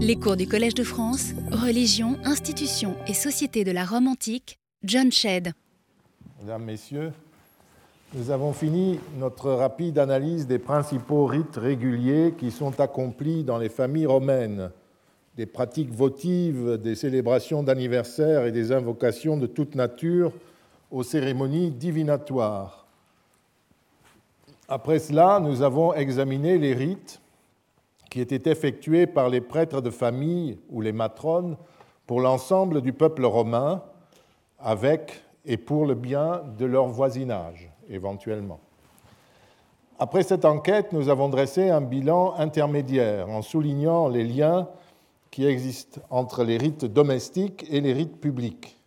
Les cours du Collège de France, Religion, institutions et société de la Rome antique, John Shedd. Mesdames, Messieurs, nous avons fini notre rapide analyse des principaux rites réguliers qui sont accomplis dans les familles romaines, des pratiques votives, des célébrations d'anniversaire et des invocations de toute nature aux cérémonies divinatoires. Après cela, nous avons examiné les rites qui était effectué par les prêtres de famille ou les matrones pour l'ensemble du peuple romain, avec et pour le bien de leur voisinage, éventuellement. Après cette enquête, nous avons dressé un bilan intermédiaire en soulignant les liens qui existent entre les rites domestiques et les rites publics.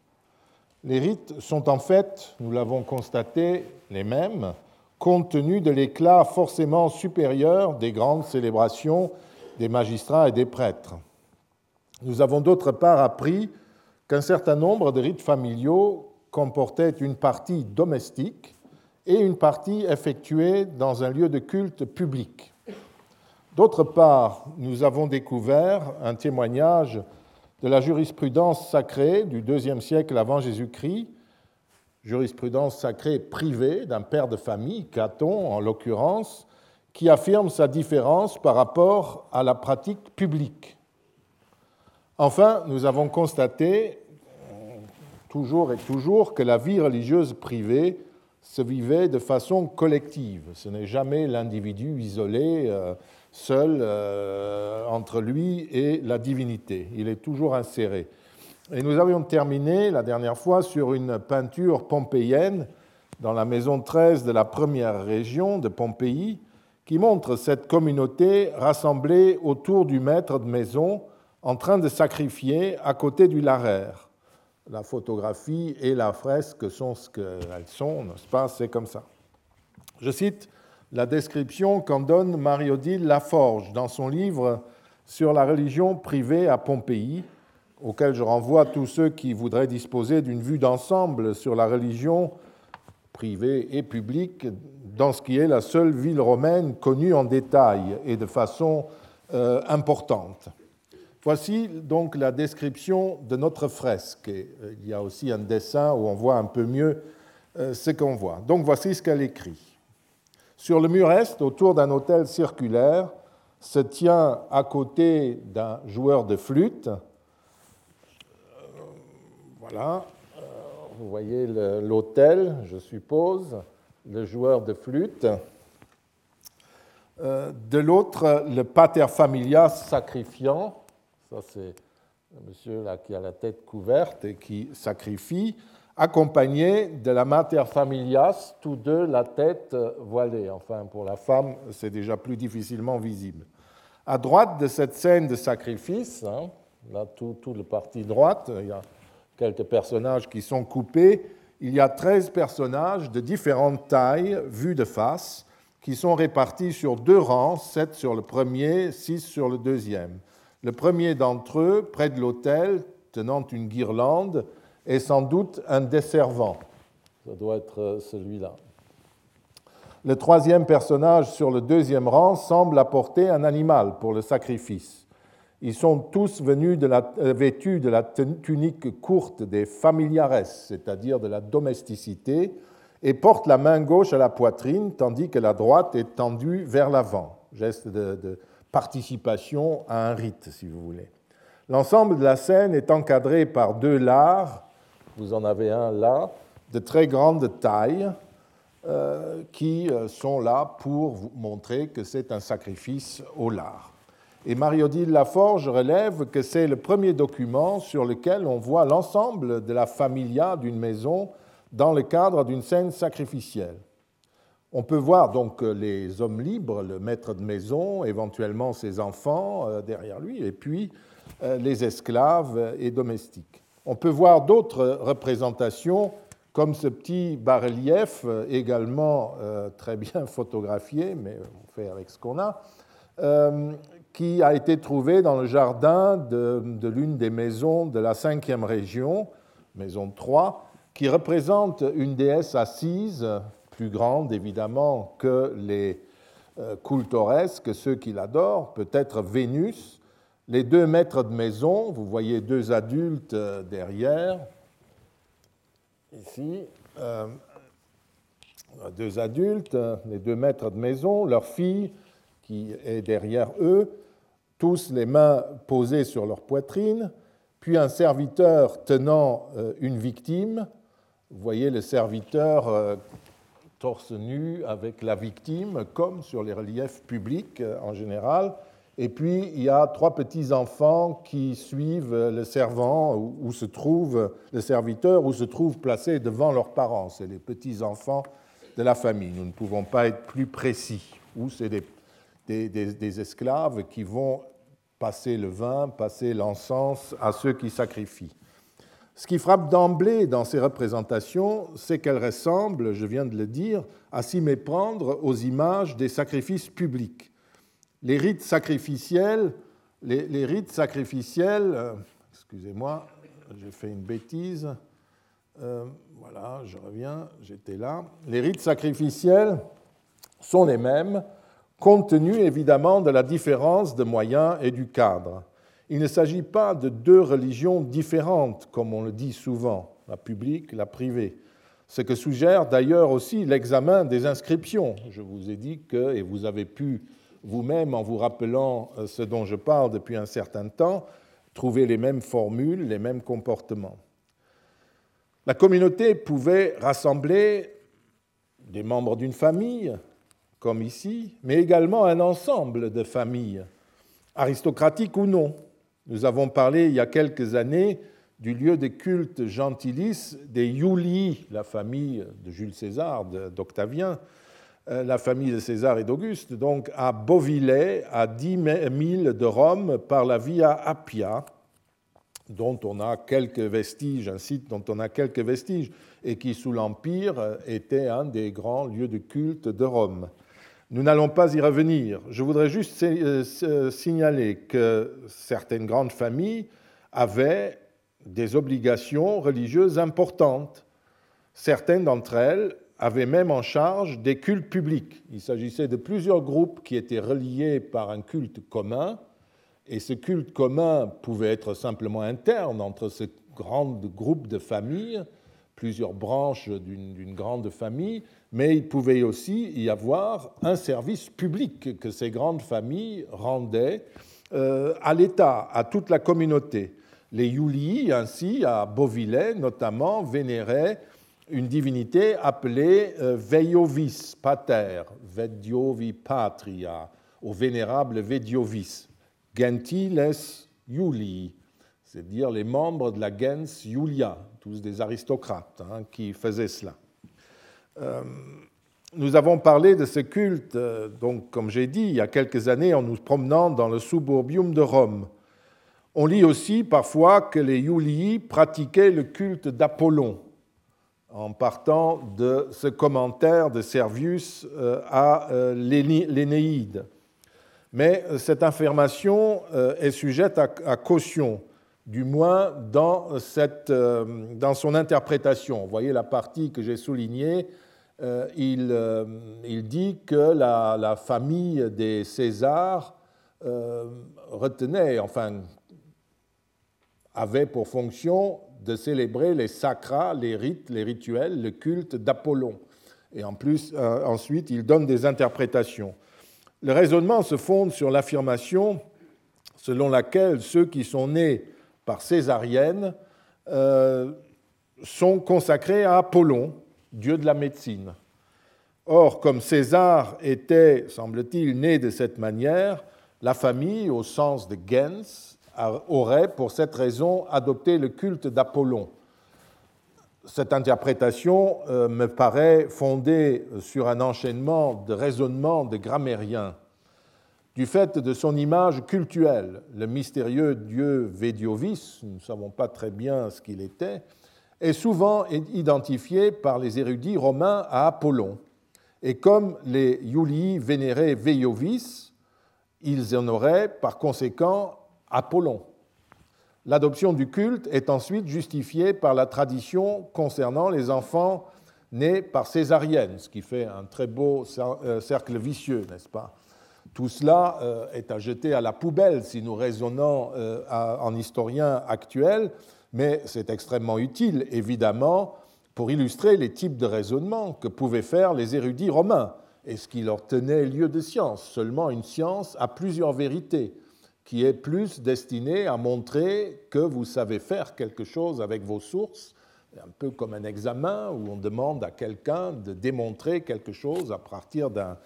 Les rites sont en fait, nous l'avons constaté, les mêmes, compte tenu de l'éclat forcément supérieur des grandes célébrations des magistrats et des prêtres. Nous avons d'autre part appris qu'un certain nombre de rites familiaux comportaient une partie domestique et une partie effectuée dans un lieu de culte public. D'autre part, nous avons découvert un témoignage de la jurisprudence sacrée du IIe siècle avant Jésus-Christ jurisprudence sacrée privée d'un père de famille, Caton en l'occurrence, qui affirme sa différence par rapport à la pratique publique. Enfin, nous avons constaté toujours et toujours que la vie religieuse privée se vivait de façon collective. Ce n'est jamais l'individu isolé, euh, seul euh, entre lui et la divinité. Il est toujours inséré. Et nous avions terminé la dernière fois sur une peinture pompéienne dans la maison 13 de la première région de Pompéi, qui montre cette communauté rassemblée autour du maître de maison en train de sacrifier à côté du larer. La photographie et la fresque sont ce qu'elles sont, n'est-ce pas? C'est comme ça. Je cite la description qu'en donne Marie-Odile Laforge dans son livre sur la religion privée à Pompéi, auquel je renvoie tous ceux qui voudraient disposer d'une vue d'ensemble sur la religion privée et publique dans ce qui est la seule ville romaine connue en détail et de façon euh, importante. Voici donc la description de notre fresque. Euh, il y a aussi un dessin où on voit un peu mieux euh, ce qu'on voit. Donc voici ce qu'elle écrit. Sur le mur est, autour d'un hôtel circulaire, se tient à côté d'un joueur de flûte voilà, euh, vous voyez l'hôtel, je suppose, le joueur de flûte. Euh, de l'autre, le pater familias sacrifiant. Ça, c'est le monsieur là qui a la tête couverte et qui sacrifie, accompagné de la mater familias, tous deux la tête voilée. Enfin, pour la femme, c'est déjà plus difficilement visible. À droite de cette scène de sacrifice, hein, là, tout, tout le parti droite, il y a quelques personnages qui sont coupés, il y a 13 personnages de différentes tailles vus de face qui sont répartis sur deux rangs, 7 sur le premier, 6 sur le deuxième. Le premier d'entre eux, près de l'autel, tenant une guirlande, est sans doute un desservant. Ça doit être euh, celui-là. Le troisième personnage sur le deuxième rang semble apporter un animal pour le sacrifice. Ils sont tous venus euh, vêtus de la tunique courte des familiares, c'est-à-dire de la domesticité, et portent la main gauche à la poitrine, tandis que la droite est tendue vers l'avant. Geste de, participation à un rite, si vous voulez. L'ensemble de la scène est encadré par deux lards, vous en avez un là, de très grande taille, euh, qui euh, sont là pour vous montrer que c'est un sacrifice au lard. Et Marie-Odile Laforge relève que c'est le premier document sur lequel on voit l'ensemble de la familia d'une maison dans le cadre d'une scène sacrificielle. On peut voir donc les hommes libres, le maître de maison, éventuellement ses enfants euh, derrière lui, et puis euh, les esclaves et domestiques. On peut voir d'autres représentations, comme ce petit bas-relief, euh, également très bien photographié, mais on fait avec ce qu'on a, qui a été trouvé dans le jardin de, l'une des maisons de la cinquième région, maison 3, qui représente une déesse assise, plus grande évidemment que les euh, cultores, que ceux qui l'adorent, peut-être Vénus, les deux maîtres de maison, vous voyez deux adultes euh, derrière, ici, euh, deux adultes, les deux maîtres de maison, leur fille est derrière eux, tous les mains posées sur leur poitrine, puis un serviteur tenant euh, une victime. Vous voyez le serviteur torse nu avec la victime, comme sur les reliefs publics en général, et puis, il y a trois petits-enfants qui suivent le servant où se trouve le serviteur, où se trouvent placés devant leurs parents. C'est les petits-enfants de la famille. Nous ne pouvons pas être plus précis. Ou c'est des, des, esclaves qui vont passer le vin, passer l'encens à ceux qui sacrifient. Ce qui frappe d'emblée dans ces représentations, c'est qu'elles ressemblent, je viens de le dire, à s'y méprendre aux images des sacrifices publics les rites sacrificiels, les, rites sacrificiels, euh, excusez-moi, j'ai fait une bêtise. Euh, voilà, je reviens, j'étais là. Les rites sacrificiels sont les mêmes, compte tenu évidemment de la différence de moyens et du cadre. Il ne s'agit pas de deux religions différentes, comme on le dit souvent, la publique, la privée. Ce que suggère d'ailleurs aussi l'examen des inscriptions. Je vous ai dit que, et vous avez pu vous-même, en vous rappelant euh, ce dont je parle depuis un certain temps, trouver les mêmes formules, les mêmes comportements. La communauté pouvait rassembler des membres d'une famille, comme ici, mais également un ensemble de familles, aristocratiques ou non. Nous avons parlé il y a quelques années du lieu de culte gentilis des Iulii, la famille de Jules César, d'Octavien, euh, la famille de César et d'Auguste, donc à Beauvillais, à 10 milles de Rome, par la Via Appia, dont on a quelques vestiges, un site dont on a quelques vestiges, et qui, sous l'Empire, était un des grands lieux de culte de Rome. Nous n'allons pas y revenir. Je voudrais juste euh, signaler que certaines grandes familles avaient des obligations religieuses importantes. Certaines d'entre elles avait même en charge des cultes publics. Il s'agissait de plusieurs groupes qui étaient reliés par un culte commun, et ce culte commun pouvait être simplement interne entre ce grand groupe de familles, plusieurs branches d'une grande famille, mais il pouvait aussi y avoir un service public que ces grandes familles rendaient euh, à l'État, à toute la communauté. Les Yulii, ainsi, à Beauvillais notamment, vénéraient une divinité appelée euh, Veiovis Pater, Vediovi Patria, au vénérable Vediovis, Gentiles Iulii, c'est-à-dire les membres de la gens Iulia, tous des aristocrates hein, qui faisaient cela. Euh, nous avons parlé de ce culte, euh, donc, comme j'ai dit, il y a quelques années en nous promenant dans le suburbium de Rome. On lit aussi parfois que les Iulii pratiquaient le culte d'Apollon, en partant de ce commentaire de Servius euh, à l'Énéide. Mais cette affirmation est sujette à caution, du moins dans, cette, dans son interprétation. Vous voyez la partie que j'ai soulignée, il, il, dit que la, la, famille des Césars retenait, enfin, avait pour fonction de célébrer les sacras, les rites, les rituels, le culte d'Apollon. Et en plus, euh, ensuite, il donne des interprétations. Le raisonnement se fonde sur l'affirmation selon laquelle ceux qui sont nés césarienne euh, sont consacrés à Apollon, dieu de la médecine. Or, comme César était, semble-t-il, né de cette manière, la famille, au sens de gens, aurait pour cette raison adopté le culte d'Apollon. Cette interprétation euh, me paraît fondée sur un enchaînement de raisonnements de grammairiens. Du fait de son image cultuelle, le mystérieux dieu Vediovis, nous ne savons pas très bien ce qu'il était, est souvent identifié par les érudits romains à Apollon. Et comme les Iulii vénéraient Veiovis, ils en auraient par conséquent Apollon. L'adoption du culte est ensuite justifiée par la tradition concernant les enfants nés par césarienne, ce qui fait un très beau euh, cercle vicieux, n'est-ce pas? Tout cela est à jeter à la poubelle si nous raisonnons en historien actuel, mais c'est extrêmement utile, évidemment, pour illustrer les types de raisonnement que pouvaient faire les érudits romains et ce qui leur tenait lieu de science, seulement une science à plusieurs vérités, qui est plus destinée à montrer que vous savez faire quelque chose avec vos sources, un peu comme un examen où on demande à quelqu'un de démontrer quelque chose à partir d'un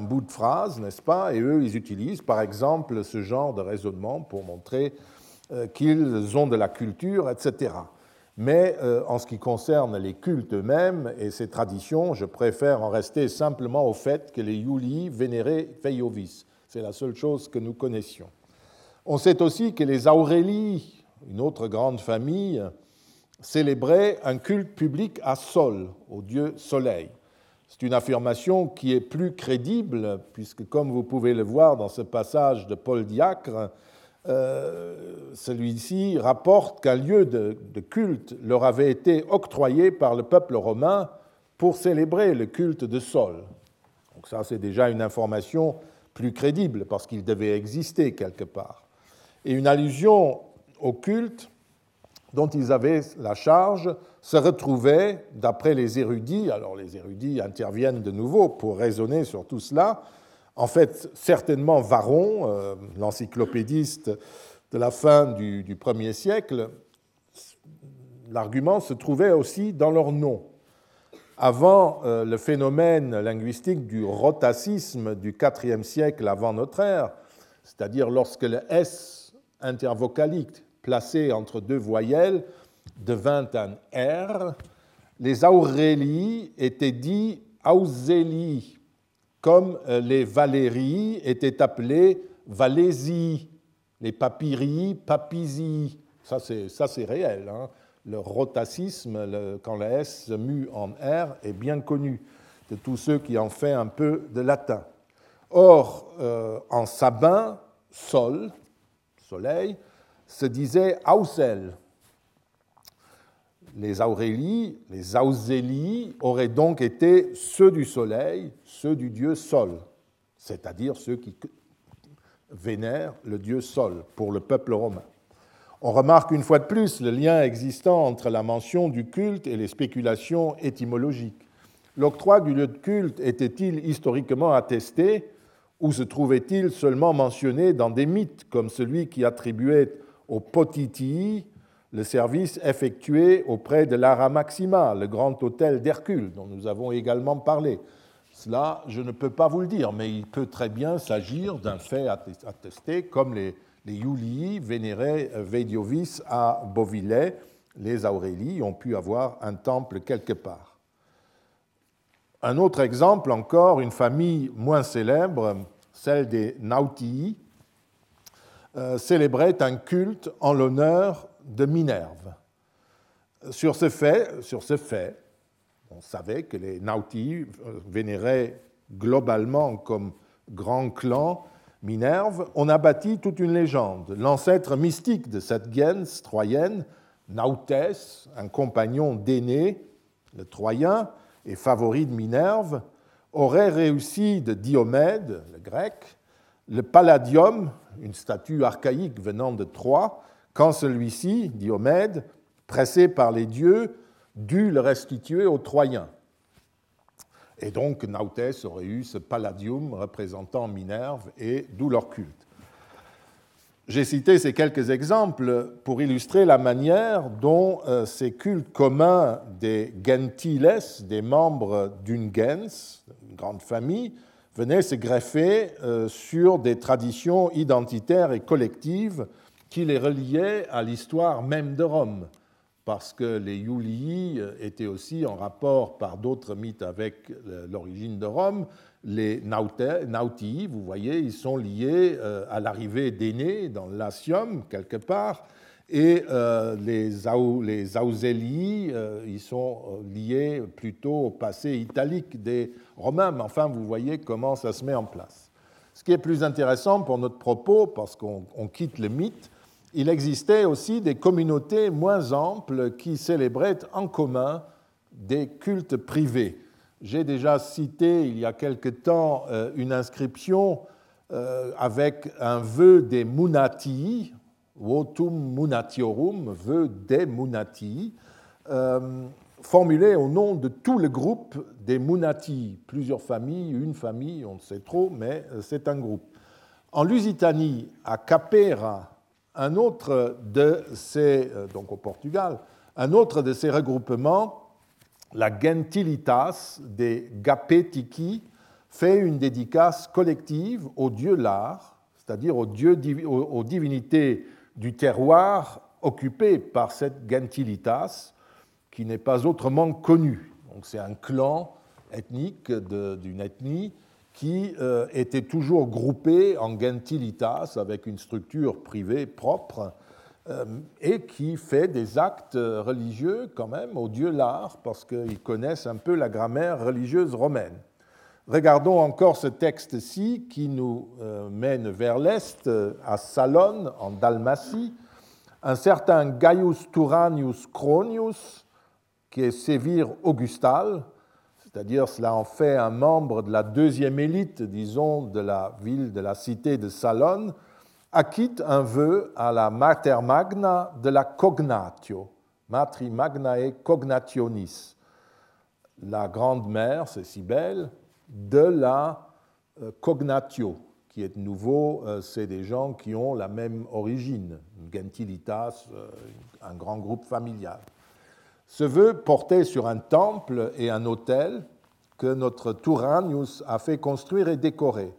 bout de phrase, n'est-ce pas Et eux, ils utilisent par exemple ce genre de raisonnement pour montrer euh, qu'ils ont de la culture, etc. Mais euh, en ce qui concerne les cultes eux-mêmes et ces traditions, je préfère en rester simplement au fait que les Yuli vénéraient Feiovis. C'est la seule chose que nous connaissions. On sait aussi que les Aurélies, une autre grande famille, célébraient un culte public à Sol, au dieu Soleil. C'est une affirmation qui est plus crédible, puisque comme vous pouvez le voir dans ce passage de Paul Diacre, euh, celui-ci rapporte qu'un lieu de, culte leur avait été octroyé par le peuple romain pour célébrer le culte de Sol. Donc ça, c'est déjà une information plus crédible parce qu'il devait exister quelque part. Et une allusion au culte dont ils avaient la charge se retrouvait, d'après les érudits, alors les érudits interviennent de nouveau pour raisonner sur tout cela, en fait, certainement Varron, euh, l'encyclopédiste de la fin du, du premier siècle, l'argument se trouvait aussi dans leur nom. Avant euh, le phénomène linguistique du rotacisme du IVe siècle avant notre ère, c'est-à-dire lorsque le S intervocalique placé entre deux voyelles devint un R, les aurélies étaient dit ausélies comme euh, les Valéries étaient appelées Valésies, les Papyries, Papysies. Ça, c'est réel. Hein. Le rotacisme, quand la S se mue en R, est bien connu de tous ceux qui ont fait un peu de latin. Or, euh, en sabin, sol, soleil, se disait Ausel, les Aurélies, les Ausélies auraient donc été ceux du soleil, ceux du dieu Sol, c'est-à-dire ceux qui vénèrent le dieu Sol pour le peuple romain. On remarque une fois de plus le lien existant entre la mention du culte et les spéculations étymologiques. L'octroi du lieu de culte était-il historiquement attesté ou se trouvait-il seulement mentionné dans des mythes comme celui qui attribuait aux Potitii le service effectué auprès de l'Ara Maxima, le grand hôtel d'Hercule, dont nous avons également parlé. Cela, je ne peux pas vous le dire, mais il peut très bien s'agir d'un fait attesté, comme les, Iulii vénéraient Veidiovis à Beauvillais. Les Aurélies ont pu avoir un temple quelque part. Un autre exemple encore, une famille moins célèbre, celle des Nautii, euh, célébrait un culte en l'honneur de Minerve. Sur ce fait, on savait que les Nautii vénéraient globalement comme grand clan Minerve. On a bâti toute une légende. L'ancêtre mystique de cette gens troyenne, Nautès, un compagnon d'aîné, le Troyen, et favori de Minerve, aurait réussi de Diomède, le grec, le palladium, une statue archaïque venant de Troie, quand celui-ci, Diomède, pressé par les dieux, dut le restituer aux Troyens. Et donc Nautès aurait eu ce palladium représentant Minerve et d'où leur culte. J'ai cité ces quelques exemples pour illustrer la manière dont euh, ces cultes communs des gentiles, des membres d'une gens, une grande famille, venaient se greffer euh, sur des traditions identitaires et collectives qui les reliait à l'histoire même de Rome, parce que les Iulii étaient aussi en rapport par d'autres mythes avec l'origine de Rome. Les Nautii, vous voyez, ils sont liés euh, à l'arrivée d'Énée dans l'Asium, quelque part, et euh, les, Auselii, euh, ils sont liés plutôt au passé italique des Romains, mais enfin, vous voyez comment ça se met en place. Ce qui est plus intéressant pour notre propos, parce qu'on quitte le mythe, il existait aussi des communautés moins amples qui célébraient en commun des cultes privés. J'ai déjà cité il y a quelque temps euh, une inscription avec un vœu des Munati, votum munatiorum, vœu des Munati, formulé au nom de tout le groupe des Munati, plusieurs familles, une famille, on ne sait trop, mais c'est un groupe. En Lusitanie, à Capera, un autre de ces, euh, donc au Portugal, un autre de ces regroupements, la Gentilitas des Gapetiki, fait une dédicace collective au dieu l'art, c'est-à-dire aux, aux divinités du terroir occupé par cette Gentilitas, qui n'est pas autrement connue. Donc c'est un clan ethnique d'une ethnie qui euh, était toujours groupé en gentilitas avec une structure privée propre euh, et qui fait des actes religieux quand même au dieu l'art parce qu'ils connaissent un peu la grammaire religieuse romaine. Regardons encore ce texte-ci qui nous euh, mène vers l'est, à Salone, en Dalmatie. Un certain Gaius Turanius Cronius, qui est sévir augustal, c'est-à-dire cela en fait un membre de la deuxième élite, disons, de la ville, de la cité de Salone, acquitte un vœu à la Mater Magna de la Cognatio, Matri Magnae Cognationis, la grande mère, c'est si belle, de la euh, Cognatio, qui est nouveau, euh, c'est des gens qui ont la même origine, une gentilitas, euh, un grand groupe familial. Ce vœu portait sur un temple et un autel que notre Touranius a fait construire et décorer.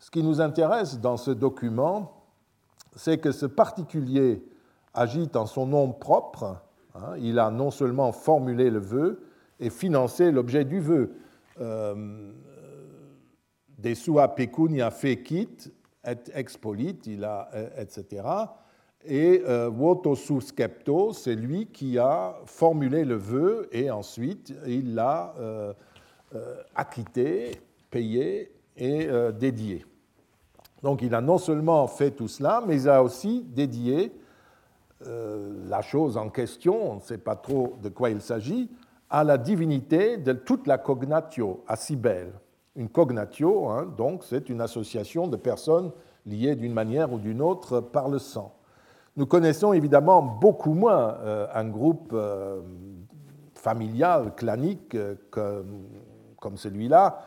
Ce qui nous intéresse dans ce document, c'est que ce particulier agit en son nom propre. Hein. il a non seulement formulé le vœu et financé l'objet du vœu. Euh, des sua pecunia fecit et expolit, il etc. Et euh, voto suscepto, c'est lui qui a formulé le vœu et ensuite il l'a euh, euh, acquitté, payé et dédié. Donc il a non seulement fait tout cela, mais il a aussi dédié la chose en question, on ne sait pas trop de quoi il s'agit, à la divinité de toute la cognatio, à Cybèle. Une cognatio, hein, donc, c'est une association de personnes liées d'une manière ou d'une autre par le sang. Nous connaissons évidemment beaucoup moins euh, un groupe euh, familial, clanique, euh, comme celui-là,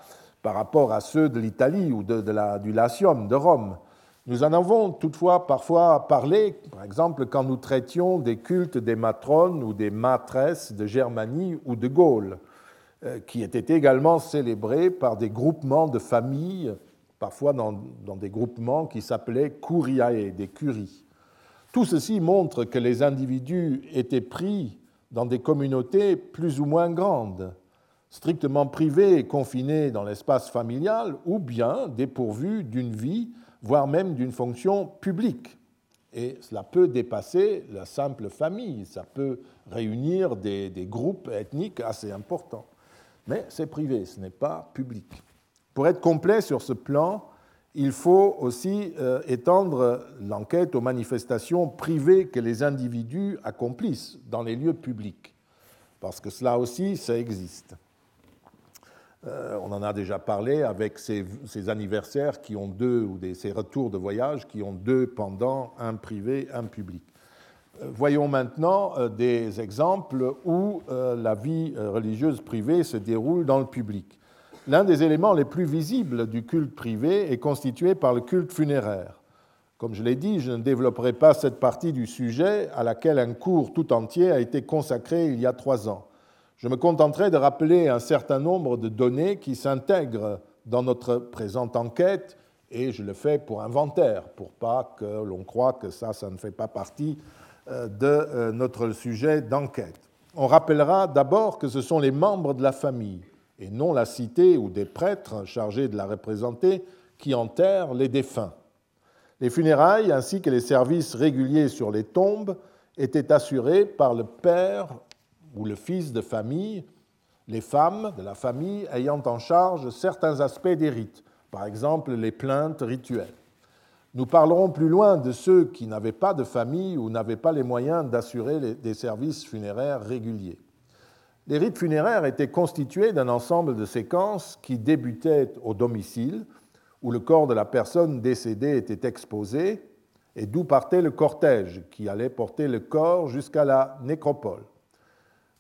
par rapport à ceux de l'Italie ou de, la, du Latium, de Rome. Nous en avons toutefois parfois parlé, par exemple quand nous traitions des cultes des matrones ou des matresses de Germanie ou de Gaule, qui étaient également célébrés par des groupements de familles, parfois dans, des groupements qui s'appelaient curiae, des curies. Tout ceci montre que les individus étaient pris dans des communautés plus ou moins grandes, strictement privées et confinées dans l'espace familial, ou bien dépourvues d'une vie, voire même d'une fonction publique. Et cela peut dépasser la simple famille, ça peut réunir des, groupes ethniques assez importants. Mais c'est privé, ce n'est pas public. Pour être complet sur ce plan, il faut aussi euh, étendre l'enquête aux manifestations privées que les individus accomplissent dans les lieux publics, parce que cela aussi, ça existe. Euh, on en a déjà parlé avec ces, anniversaires qui ont deux, ou ces retours de voyage qui ont deux pendant, un privé, un public. Euh, voyons maintenant des exemples où la vie religieuse privée se déroule dans le public. L'un des éléments les plus visibles du culte privé est constitué par le culte funéraire. Comme je l'ai dit, je ne développerai pas cette partie du sujet à laquelle un cours tout entier a été consacré il y a trois ans. Je me contenterai de rappeler un certain nombre de données qui s'intègrent dans notre présente enquête, et je le fais pour inventaire, pour pas que l'on croie que ça, ça ne fait pas partie euh, de euh, notre sujet d'enquête. On rappellera d'abord que ce sont les membres de la famille, et non la cité ou des prêtres chargés de la représenter qui enterrent les défunts. Les funérailles ainsi que les services réguliers sur les tombes étaient assurés par le père ou le fils de famille, les femmes de la famille ayant en charge certains aspects des rites, par exemple les plaintes rituelles. Nous parlerons plus loin de ceux qui n'avaient pas de famille ou n'avaient pas les moyens d'assurer des services funéraires réguliers. Les rites funéraires étaient constitués d'un ensemble de séquences qui débutaient au domicile, où le corps de la personne décédée était exposé et d'où partait le cortège qui allait porter le corps jusqu'à la nécropole.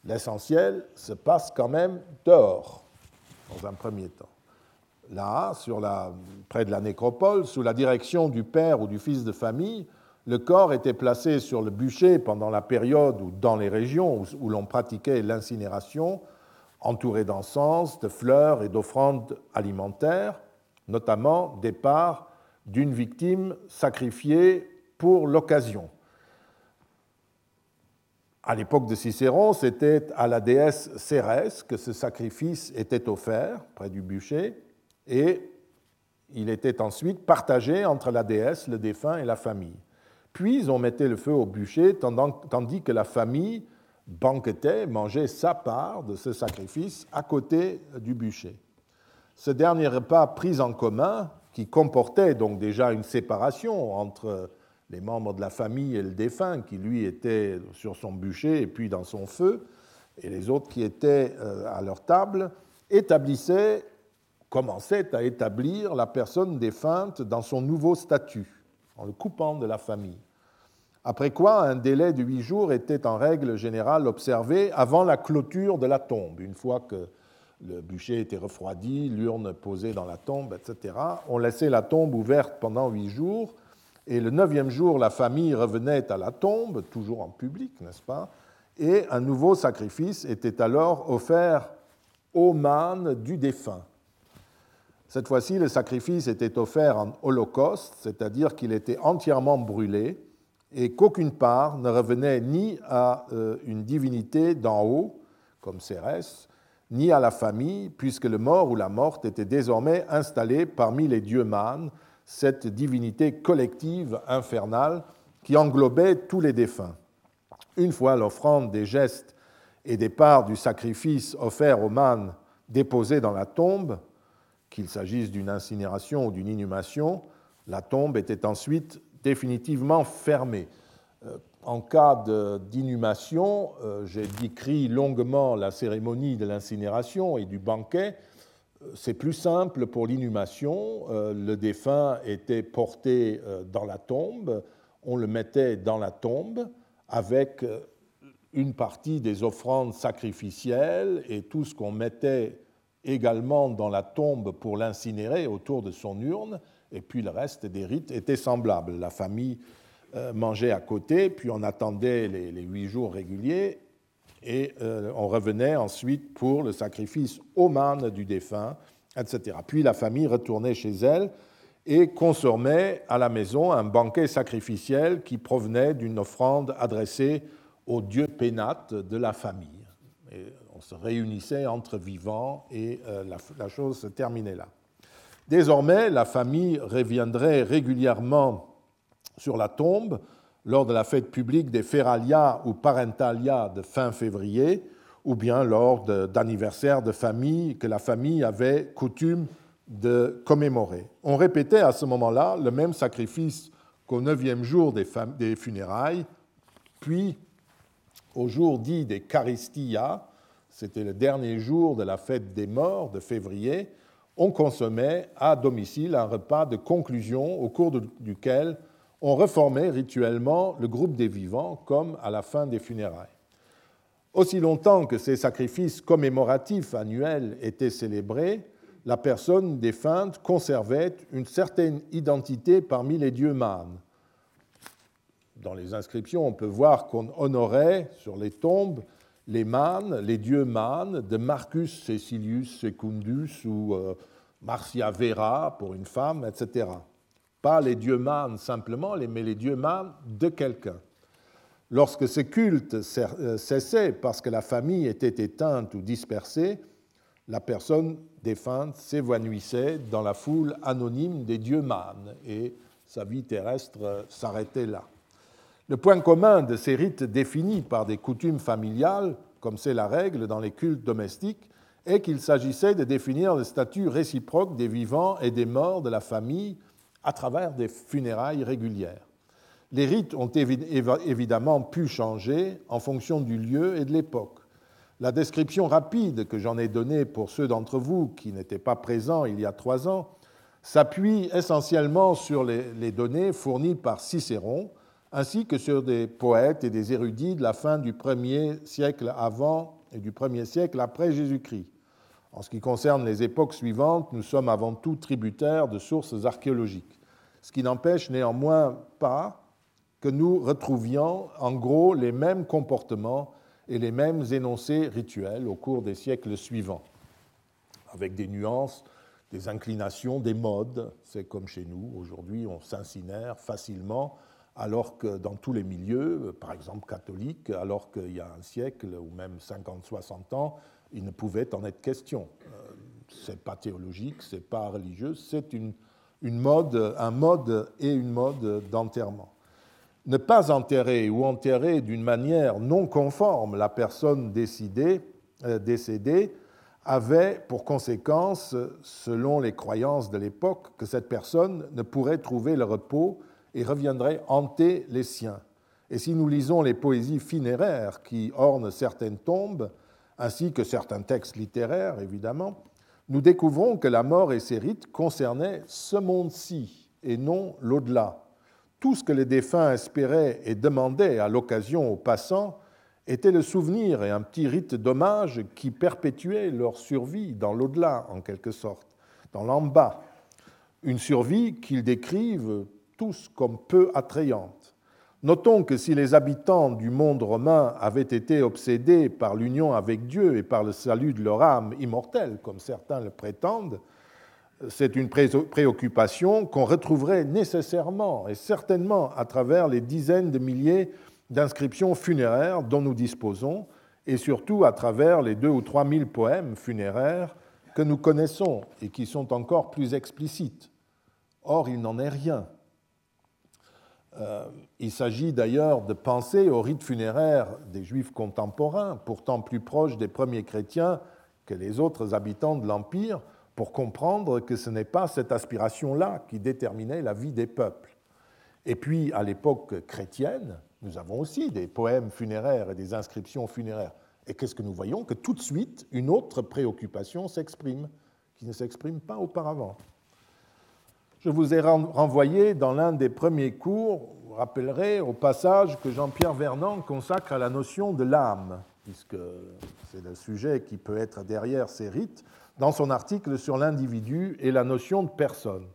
L'essentiel se passe quand même dehors, dans un premier temps. Là, près de la nécropole, sous la direction du père ou du fils de famille, le corps était placé sur le bûcher pendant la période ou dans les régions où, l'on pratiquait l'incinération, entouré d'encens, de fleurs et d'offrandes alimentaires, notamment des parts d'une victime sacrifiée pour l'occasion. À l'époque de Cicéron, c'était à la déesse Cérès que ce sacrifice était offert près du bûcher, et il était ensuite partagé entre la déesse, le défunt et la famille. Puis on mettait le feu au bûcher, tandis que la famille banquetait, mangeait sa part de ce sacrifice à côté du bûcher. Ce dernier repas pris en commun, qui comportait donc déjà une séparation entre les membres de la famille et le défunt, qui lui était sur son bûcher et puis dans son feu, et les autres qui étaient euh, à leur table, établissait, commençait à établir la personne défunte dans son nouveau statut, en le coupant de la famille. Après quoi, un délai de huit jours était en règle générale observé avant la clôture de la tombe, une fois que le bûcher était refroidi, l'urne posée dans la tombe, etc. On laissait la tombe ouverte pendant huit jours, et le neuvième jour, la famille revenait à la tombe, toujours en public, n'est-ce pas? Et un nouveau sacrifice était alors offert au mâne du défunt. Cette fois-ci, le sacrifice était offert en holocauste, c'est-à-dire qu'il était entièrement brûlé et qu'aucune part ne revenait ni à euh, une divinité d'en haut, comme Cérès, ni à la famille, puisque le mort ou la morte était désormais installé parmi les dieux mânes, cette divinité collective infernale qui englobait tous les défunts. Une fois l'offrande des gestes et des parts du sacrifice offert aux mânes déposés dans la tombe, qu'il s'agisse d'une incinération ou d'une inhumation, la tombe était ensuite définitivement fermée. Euh, en cas d'inhumation, euh, j'ai décrit longuement la cérémonie de l'incinération et du banquet c'est plus simple pour l'inhumation. Euh, le défunt était porté euh, dans la tombe, on le mettait dans la tombe avec euh, une partie des offrandes sacrificielles et tout ce qu'on mettait également dans la tombe pour l'incinérer autour de son urne, et puis le reste des rites était semblable. La famille mangeait à côté, puis on attendait les huit jours réguliers, et euh, on revenait ensuite pour le sacrifice au mâne du défunt, etc. Puis la famille retournait chez elle et consommait à la maison un banquet sacrificiel qui provenait d'une offrande adressée au dieu pénate de la famille. on se réunissait entre vivants et euh, la chose se terminait là. Désormais, la famille reviendrait régulièrement sur la tombe lors de la fête publique des Feralia ou Parentalia de fin février, ou bien lors d'anniversaires de famille que la famille avait coutume de commémorer. On répétait à ce moment-là le même sacrifice qu'au neuvième jour des, funérailles, puis au jour dit des Charistia, c'était le dernier jour de la fête des morts de février, on consommait à domicile un repas de conclusion au cours duquel on reformait rituellement le groupe des vivants comme à la fin des funérailles. Aussi longtemps que ces sacrifices commémoratifs annuels étaient célébrés, la personne défunte conservait une certaine identité parmi les dieux mânes. Dans les inscriptions, on peut voir qu'on honorait sur les tombes les mânes, les dieux mânes de Marcus Cecilius Secundus ou euh, Marcia Vera pour une femme, etc pas les dieux mânes simplement, mais les dieux mânes de quelqu'un. Lorsque ce culte euh, cessait parce que la famille était éteinte ou dispersée, la personne défunte s'évanouissait dans la foule anonyme des dieux mânes et sa vie terrestre euh, s'arrêtait là. Le point commun de ces rites définis par des coutumes familiales, comme c'est la règle dans les cultes domestiques, est qu'il s'agissait de définir le statut réciproque des vivants et des morts de la famille à travers des funérailles régulières. Les rites ont évidemment pu changer en fonction du lieu et de l'époque. La description rapide que j'en ai donnée pour ceux d'entre vous qui n'étaient pas présents il y a trois ans s'appuie essentiellement sur les, données fournies par Cicéron, ainsi que sur des poètes et des érudits de la fin du 1er siècle avant et du 1er siècle après Jésus-Christ. En ce qui concerne les époques suivantes, nous sommes avant tout tributaires de sources archéologiques, ce qui n'empêche néanmoins pas que nous retrouvions en gros les mêmes comportements et les mêmes énoncés rituels au cours des siècles suivants, avec des nuances des inclinations, des modes. C'est comme chez nous, aujourd'hui on s'incinère facilement, alors que dans tous les milieux, par exemple catholiques, alors qu'il y a un siècle ou même 50-60 ans, il ne pouvait en être question. Euh, c'est pas théologique, c'est pas religieux, c'est une, une mode, un mode et une mode d'enterrement. Ne pas enterrer ou enterrer d'une manière non conforme la personne euh, décédée avait pour conséquence, selon les croyances de l'époque, que cette personne ne pourrait trouver le repos et reviendrait hanter les siens. Et si nous lisons les poésies funéraires qui ornent certaines tombes, ainsi que certains textes littéraires, évidemment, nous découvrons que la mort et ses rites concernaient ce monde-ci et non l'au-delà. Tout ce que les défunts espéraient et demandaient à l'occasion aux passants était le souvenir et un petit rite d'hommage qui perpétuait leur survie dans l'au-delà, en quelque sorte, dans l'en-bas. Une survie qu'ils décrivent tous comme peu attrayante. Notons que si les habitants du monde romain avaient été obsédés par l'union avec Dieu et par le salut de leur âme immortelle, comme certains le prétendent, c'est une préoccupation qu'on retrouverait nécessairement et certainement à travers les dizaines de milliers d'inscriptions funéraires dont nous disposons, et surtout à travers les deux ou trois mille poèmes funéraires que nous connaissons et qui sont encore plus explicites. Or, il n'en est rien. Euh, il s'agit d'ailleurs de penser au rite funéraire des Juifs contemporains, pourtant plus proches des premiers chrétiens que les autres habitants de l'Empire, pour comprendre que ce n'est pas cette aspiration-là qui déterminait la vie des peuples. Et puis, à l'époque chrétienne, nous avons aussi des poèmes funéraires et des inscriptions funéraires. Et qu'est-ce que nous voyons? Que tout de suite, une autre préoccupation s'exprime, qui ne s'exprime pas auparavant. Je vous ai renvoyé dans l'un des premiers cours, vous rappellerez, au passage que Jean-Pierre Vernant consacre à la notion de l'âme, puisque c'est le sujet qui peut être derrière ces rites, dans son article sur l'individu et la notion de personne.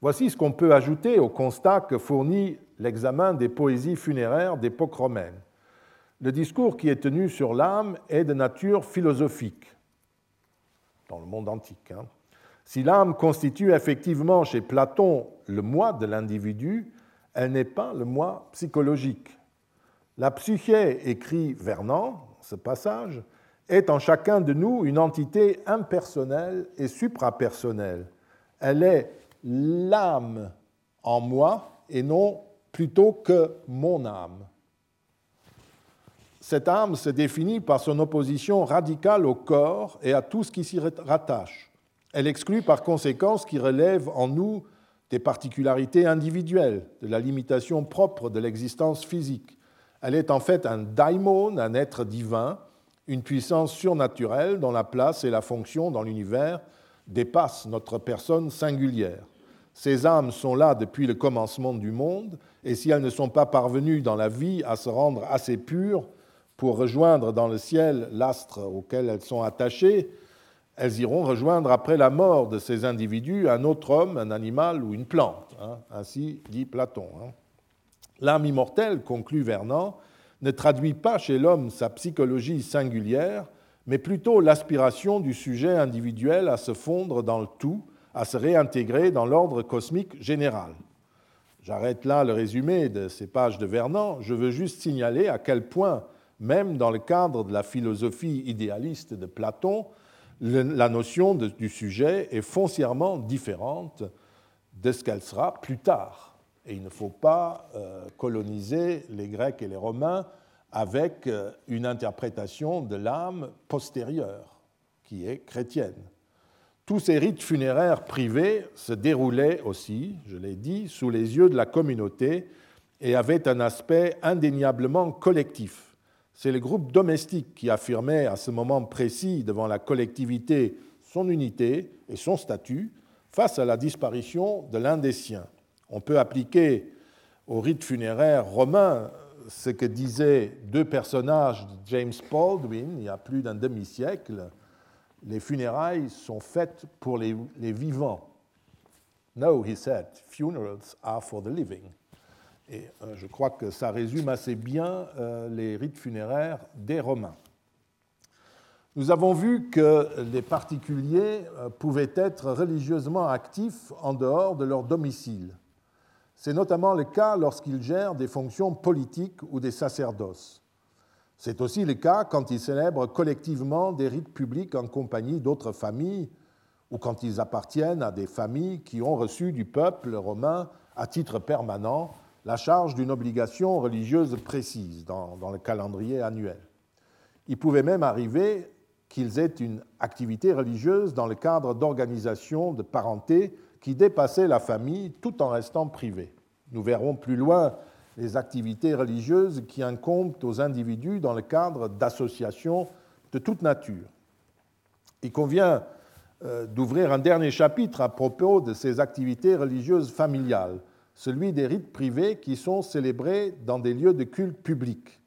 Voici ce qu'on peut ajouter au constat que fournit l'examen des poésies funéraires d'époque romaine. Le discours qui est tenu sur l'âme est de nature philosophique dans le monde antique. Hein. Si l'âme constitue effectivement chez Platon le moi de l'individu, elle n'est pas le moi psychologique. La psyché, écrit Vernant, ce passage, est en chacun de nous une entité impersonnelle et suprapersonnelle. Elle est l'âme en moi et non plutôt que mon âme. Cette âme se définit par son opposition radicale au corps et à tout ce qui s'y rattache. Elle exclut par conséquent ce qui relève en nous des particularités individuelles, de la limitation propre de l'existence physique. Elle est en fait un daimon, un être divin, une puissance surnaturelle dont la place et la fonction dans l'univers dépassent notre personne singulière. Ces âmes sont là depuis le commencement du monde, et si elles ne sont pas parvenues dans la vie à se rendre assez pures pour rejoindre dans le ciel l'astre auquel elles sont attachées, elles iront rejoindre après la mort de ces individus un autre homme, un animal ou une plante. Hein, ainsi dit Platon. Hein. L'âme immortelle, conclut Vernant, ne traduit pas chez l'homme sa psychologie singulière, mais plutôt l'aspiration du sujet individuel à se fondre dans le tout, à se réintégrer dans l'ordre cosmique général. J'arrête là le résumé de ces pages de Vernon. Je veux juste signaler à quel point, même dans le cadre de la philosophie idéaliste de Platon, la notion du sujet est foncièrement différente de ce qu'elle sera plus tard. Et il ne faut pas euh, coloniser les Grecs et les Romains avec euh, une interprétation de l'âme postérieure, qui est chrétienne. Tous ces rites funéraires privés se déroulaient aussi, je l'ai dit, sous les yeux de la communauté et avaient un aspect indéniablement collectif. C'est le groupe domestique qui affirmait à ce moment précis devant la collectivité son unité et son statut, face à la disparition de l'un des siens. On peut appliquer au rite funéraire romain ce que disaient deux personnages de James Baldwin il y a plus d'un demi-siècle. Les funérailles sont faites pour les, les vivants. No, he said, funerals are for the living. Et euh, je crois que ça résume assez bien euh, les rites funéraires des Romains. Nous avons vu que les particuliers euh, pouvaient être religieusement actifs en dehors de leur domicile. C'est notamment le cas lorsqu'ils gèrent des fonctions politiques ou des sacerdoces. C'est aussi le cas quand ils célèbrent collectivement des rites publics en compagnie d'autres familles ou quand ils appartiennent à des familles qui ont reçu du peuple romain à titre permanent la charge d'une obligation religieuse précise dans, le calendrier annuel. Il pouvait même arriver qu'ils aient une activité religieuse dans le cadre d'organisations de parenté qui dépassaient la famille tout en restant privés. Nous verrons plus loin les activités religieuses qui incombent aux individus dans le cadre d'associations de toute nature. Il convient euh, d'ouvrir un dernier chapitre à propos de ces activités religieuses familiales, celui des rites privés qui sont célébrés dans des lieux de culte publics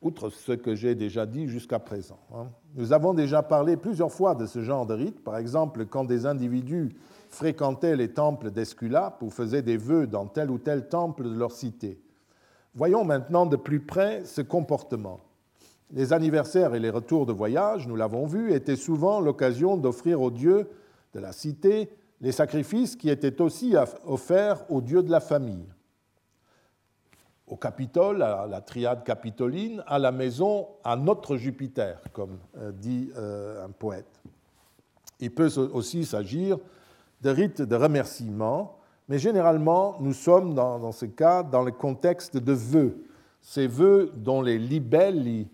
outre ce que j'ai déjà dit jusqu'à présent. Hein. Nous avons déjà parlé plusieurs fois de ce genre de rite, par exemple quand des individus fréquentaient les temples d'Esculape ou faisaient des vœux dans tel ou tel temple de leur cité. Voyons maintenant de plus près ce comportement. Les anniversaires et les retours de voyage, nous l'avons vu, étaient souvent l'occasion d'offrir aux dieux de la cité les sacrifices qui étaient aussi offerts aux dieux de la famille au Capitole, à la triade capitoline, à la maison à notre Jupiter, comme euh, dit euh, un poète. Il peut aussi s'agir de rites de remerciement, mais généralement, nous sommes dans, ce cas dans le contexte de vœux. Ces vœux dont les libelli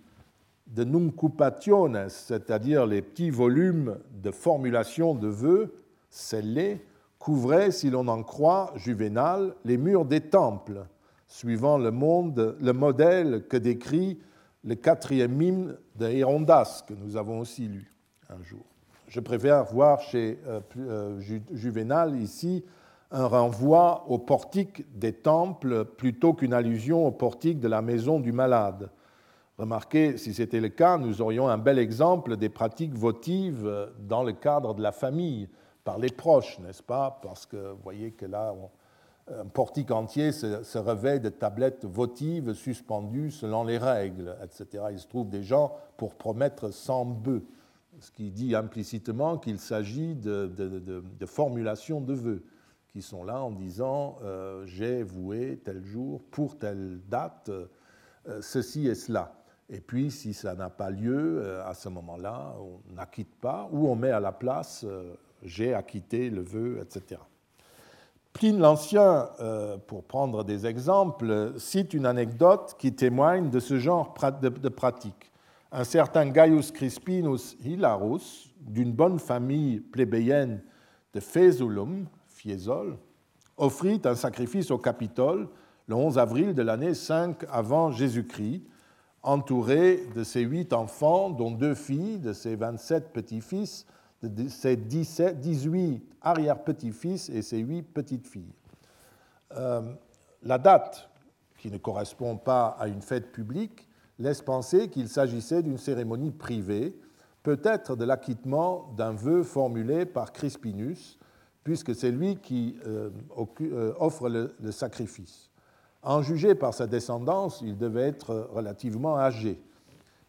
de nuncupationes, c'est-à-dire les petits volumes de formulation de vœux scellés, couvraient, si l'on en croit Juvénal, les murs des temples suivant le, monde, le modèle que décrit le quatrième hymne de Hérondas, que nous avons aussi lu un jour. Je préfère voir chez euh, euh, Juvénal ici un renvoi au portique des temples plutôt qu'une allusion au portique de la maison du malade. Remarquez, si c'était le cas, nous aurions un bel exemple des pratiques votives dans le cadre de la famille, par les proches, n'est-ce pas? Parce que vous voyez que là, un portique entier se, revêt de tablettes votives suspendues selon les règles, etc. Il se trouve des gens pour promettre 100 bœufs, ce qui dit implicitement qu'il s'agit de, de, formulations de vœux qui sont là en disant euh, j'ai voué tel jour pour telle date euh, ceci et cela. Et puis, si ça n'a pas lieu, euh, à ce moment-là, on n'acquitte pas, ou on met à la place j'ai acquitté le vœu, etc. Pline l'Ancien, euh, pour prendre des exemples, cite une anecdote qui témoigne de ce genre de pratique. Un certain Gaius Crispinus Hilarus, d'une bonne famille plébéienne de Fésulum, Fiesole, offrit un sacrifice au Capitole le 11 avril de l'année 5 avant Jésus-Christ, entouré de ses huit enfants, dont deux filles, de ses 27 petits-fils, de ses 18 arrière-petits-fils et ses 8 petites-filles. Euh, la date, qui ne correspond pas à une fête publique, laisse penser qu'il s'agissait d'une cérémonie privée, peut-être de l'acquittement d'un vœu formulé par Crispinus, puisque c'est lui qui euh, euh, offre le, le sacrifice. En jugé par sa descendance, il devait être relativement âgé.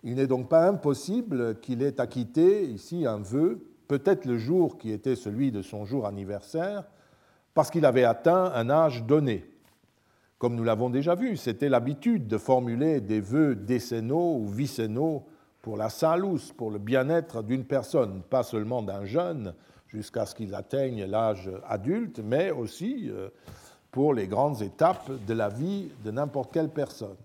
Il n'est donc pas impossible qu'il ait acquitté ici un vœu peut-être le jour qui était celui de son jour anniversaire, parce qu'il avait atteint un âge donné. Comme nous l'avons déjà vu, c'était l'habitude de formuler des vœux décennaux ou vicennaux pour la salus, pour le bien-être d'une personne, pas seulement d'un jeune jusqu'à ce qu'il atteigne l'âge adulte, mais aussi euh, pour les grandes étapes de la vie de n'importe quelle personne.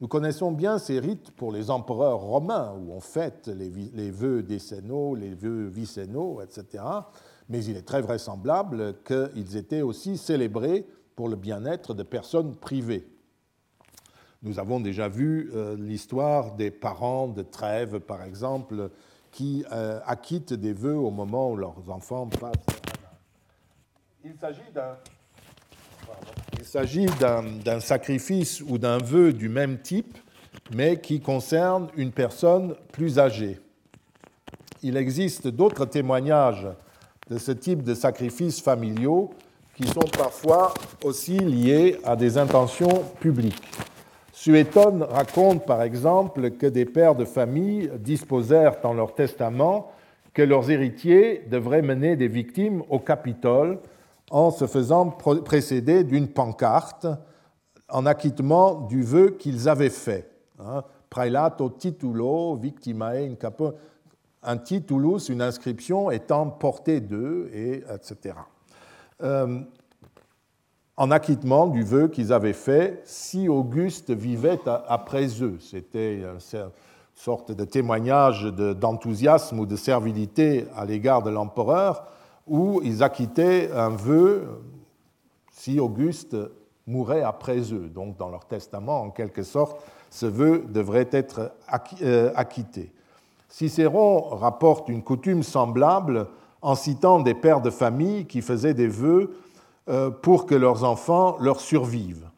Nous connaissons bien ces rites pour les empereurs romains, où on fête les vœux décennaux, les vœux vicennaux, etc. Mais il est très vraisemblable qu'ils étaient aussi célébrés pour le bien-être de personnes privées. Nous avons déjà vu euh, l'histoire des parents de Trèves, par exemple, qui acquittent des vœux au moment où leurs enfants passent. Il s'agit d'un il s'agit d'un sacrifice ou d'un vœu du même type, mais qui concerne une personne plus âgée. Il existe d'autres témoignages de ce type de sacrifices familiaux qui sont parfois aussi liés à des intentions publiques. Suétone raconte par exemple que des pères de famille disposèrent dans leur testament que leurs héritiers devraient mener des victimes au Capitole en se faisant précéder d'une pancarte en acquittement du vœu qu'ils avaient fait. Hein. Titulo victimae in capo. Un titulus, une inscription étant portée d'eux, et etc. Euh, en acquittement du vœu qu'ils avaient fait si Auguste vivait après eux. C'était une sorte de témoignage d'enthousiasme ou de servilité à l'égard de l'empereur où ils acquittaient un vœu si Auguste mourait après eux. Donc, dans leur testament, en quelque sorte, ce vœu devrait être euh, acquitté. Cicéron rapporte une coutume semblable en citant des pères de famille qui faisaient des vœux euh, pour que leurs enfants leur survivent.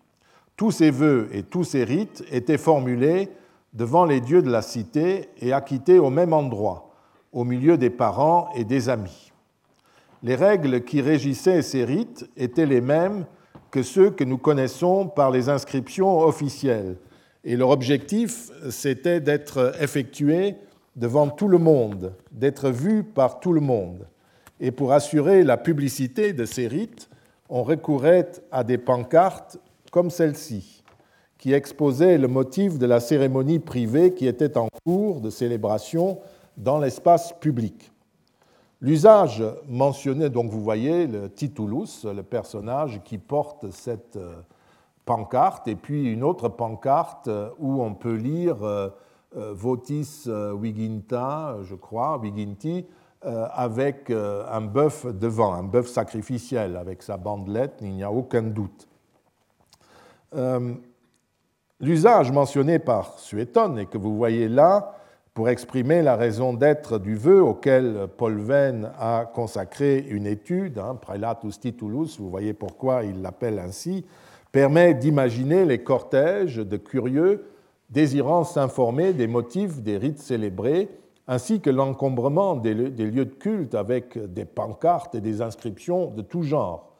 Tous ces vœux et tous ces rites étaient formulés devant les dieux de la cité et acquittés au même endroit, au milieu des parents et des amis les règles qui régissaient ces rites étaient les mêmes que ceux que nous connaissons par les inscriptions officielles. Et leur objectif, c'était d'être effectué devant tout le monde, d'être vu par tout le monde. Et pour assurer la publicité de ces rites, on recourait à des pancartes comme celle-ci, qui exposaient le motif de la cérémonie privée qui était en cours de célébration dans l'espace public. L'usage mentionné, donc vous voyez le Titulus, le personnage qui porte cette euh, pancarte, et puis une autre pancarte euh, où on peut lire euh, Votis Wiginta, je crois, Wiginti, avec un bœuf devant, un bœuf sacrificiel avec sa bandelette, il n'y a aucun doute. L'usage mentionné par Suétone et que vous voyez là pour exprimer la raison d'être du vœu auquel Paul Venn a consacré une étude, hein, Praelatus Titulus, vous voyez pourquoi il l'appelle ainsi, permet d'imaginer les cortèges de curieux désirant s'informer des motifs des rites célébrés, ainsi que l'encombrement des lieux de culte avec des pancartes et des inscriptions de tout genre,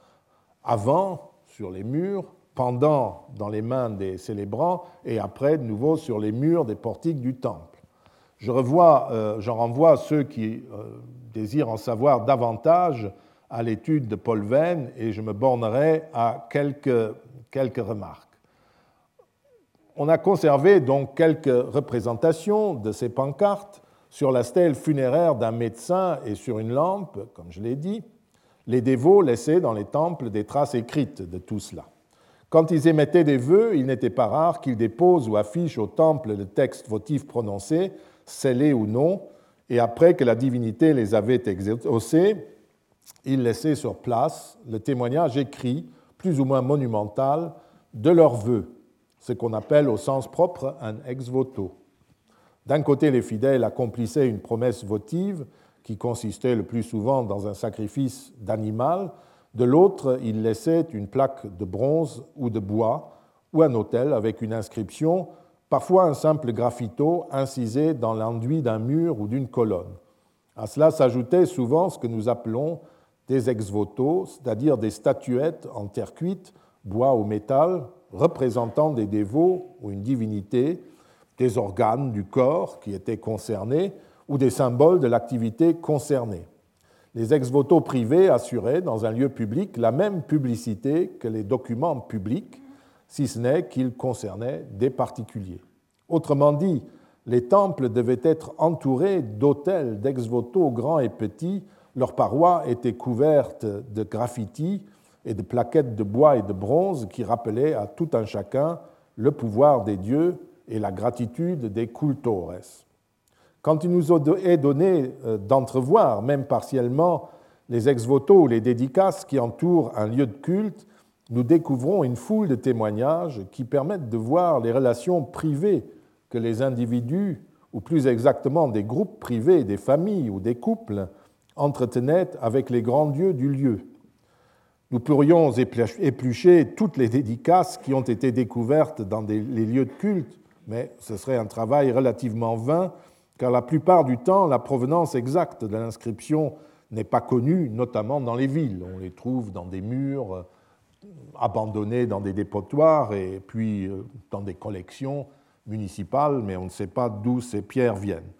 avant sur les murs, pendant dans les mains des célébrants et après de nouveau sur les murs des portiques du temple. Je euh, j'en renvoie ceux qui euh, désirent en savoir davantage à l'étude de Paul Venn et je me bornerai à quelques, quelques remarques. On a conservé donc quelques représentations de ces pancartes sur la stèle funéraire d'un médecin et sur une lampe, comme je l'ai dit. Les dévots laissaient dans les temples des traces écrites de tout cela. Quand ils émettaient des vœux, il n'était pas rare qu'ils déposent ou affichent au temple le texte votif prononcé scellés ou non, et après que la divinité les avait exaucés, ils laissaient sur place le témoignage écrit, plus ou moins monumental, de leurs vœux, ce qu'on appelle au sens propre un ex voto. D'un côté, les fidèles accomplissaient une promesse votive qui consistait le plus souvent dans un sacrifice d'animal, de l'autre, ils laissaient une plaque de bronze ou de bois ou un autel avec une inscription parfois un simple graffito incisé dans l'enduit d'un mur ou d'une colonne. À cela s'ajoutait souvent ce que nous appelons des ex-voto, c'est-à-dire des statuettes en terre cuite, bois ou métal, représentant des dévots ou une divinité, des organes du corps qui étaient concernés ou des symboles de l'activité concernée. Les ex-voto privés assuraient dans un lieu public la même publicité que les documents publics, si ce n'est qu'ils concernaient des particuliers. Autrement dit, les temples devaient être entourés d'autels d'ex-voto grands et petits, leurs parois étaient couvertes de graffitis et de plaquettes de bois et de bronze qui rappelaient à tout un chacun le pouvoir des dieux et la gratitude des cultores. Quand il nous est donné euh, d'entrevoir, même partiellement, les ex-voto ou les dédicaces qui entourent un lieu de culte, nous découvrons une foule de témoignages qui permettent de voir les relations privées que les individus ou plus exactement des groupes privés, des familles ou des couples, entretenaient avec les grands dieux du lieu. Nous pourrions éplucher toutes les dédicaces qui ont été découvertes dans les lieux de culte, mais ce serait un travail relativement vain, car la plupart du temps, la provenance exacte de l'inscription n'est pas connue, notamment dans les villes. On les trouve dans des murs abandonnés dans des dépotoirs et puis euh, dans des collections municipales, mais on ne sait pas d'où ces pierres viennent.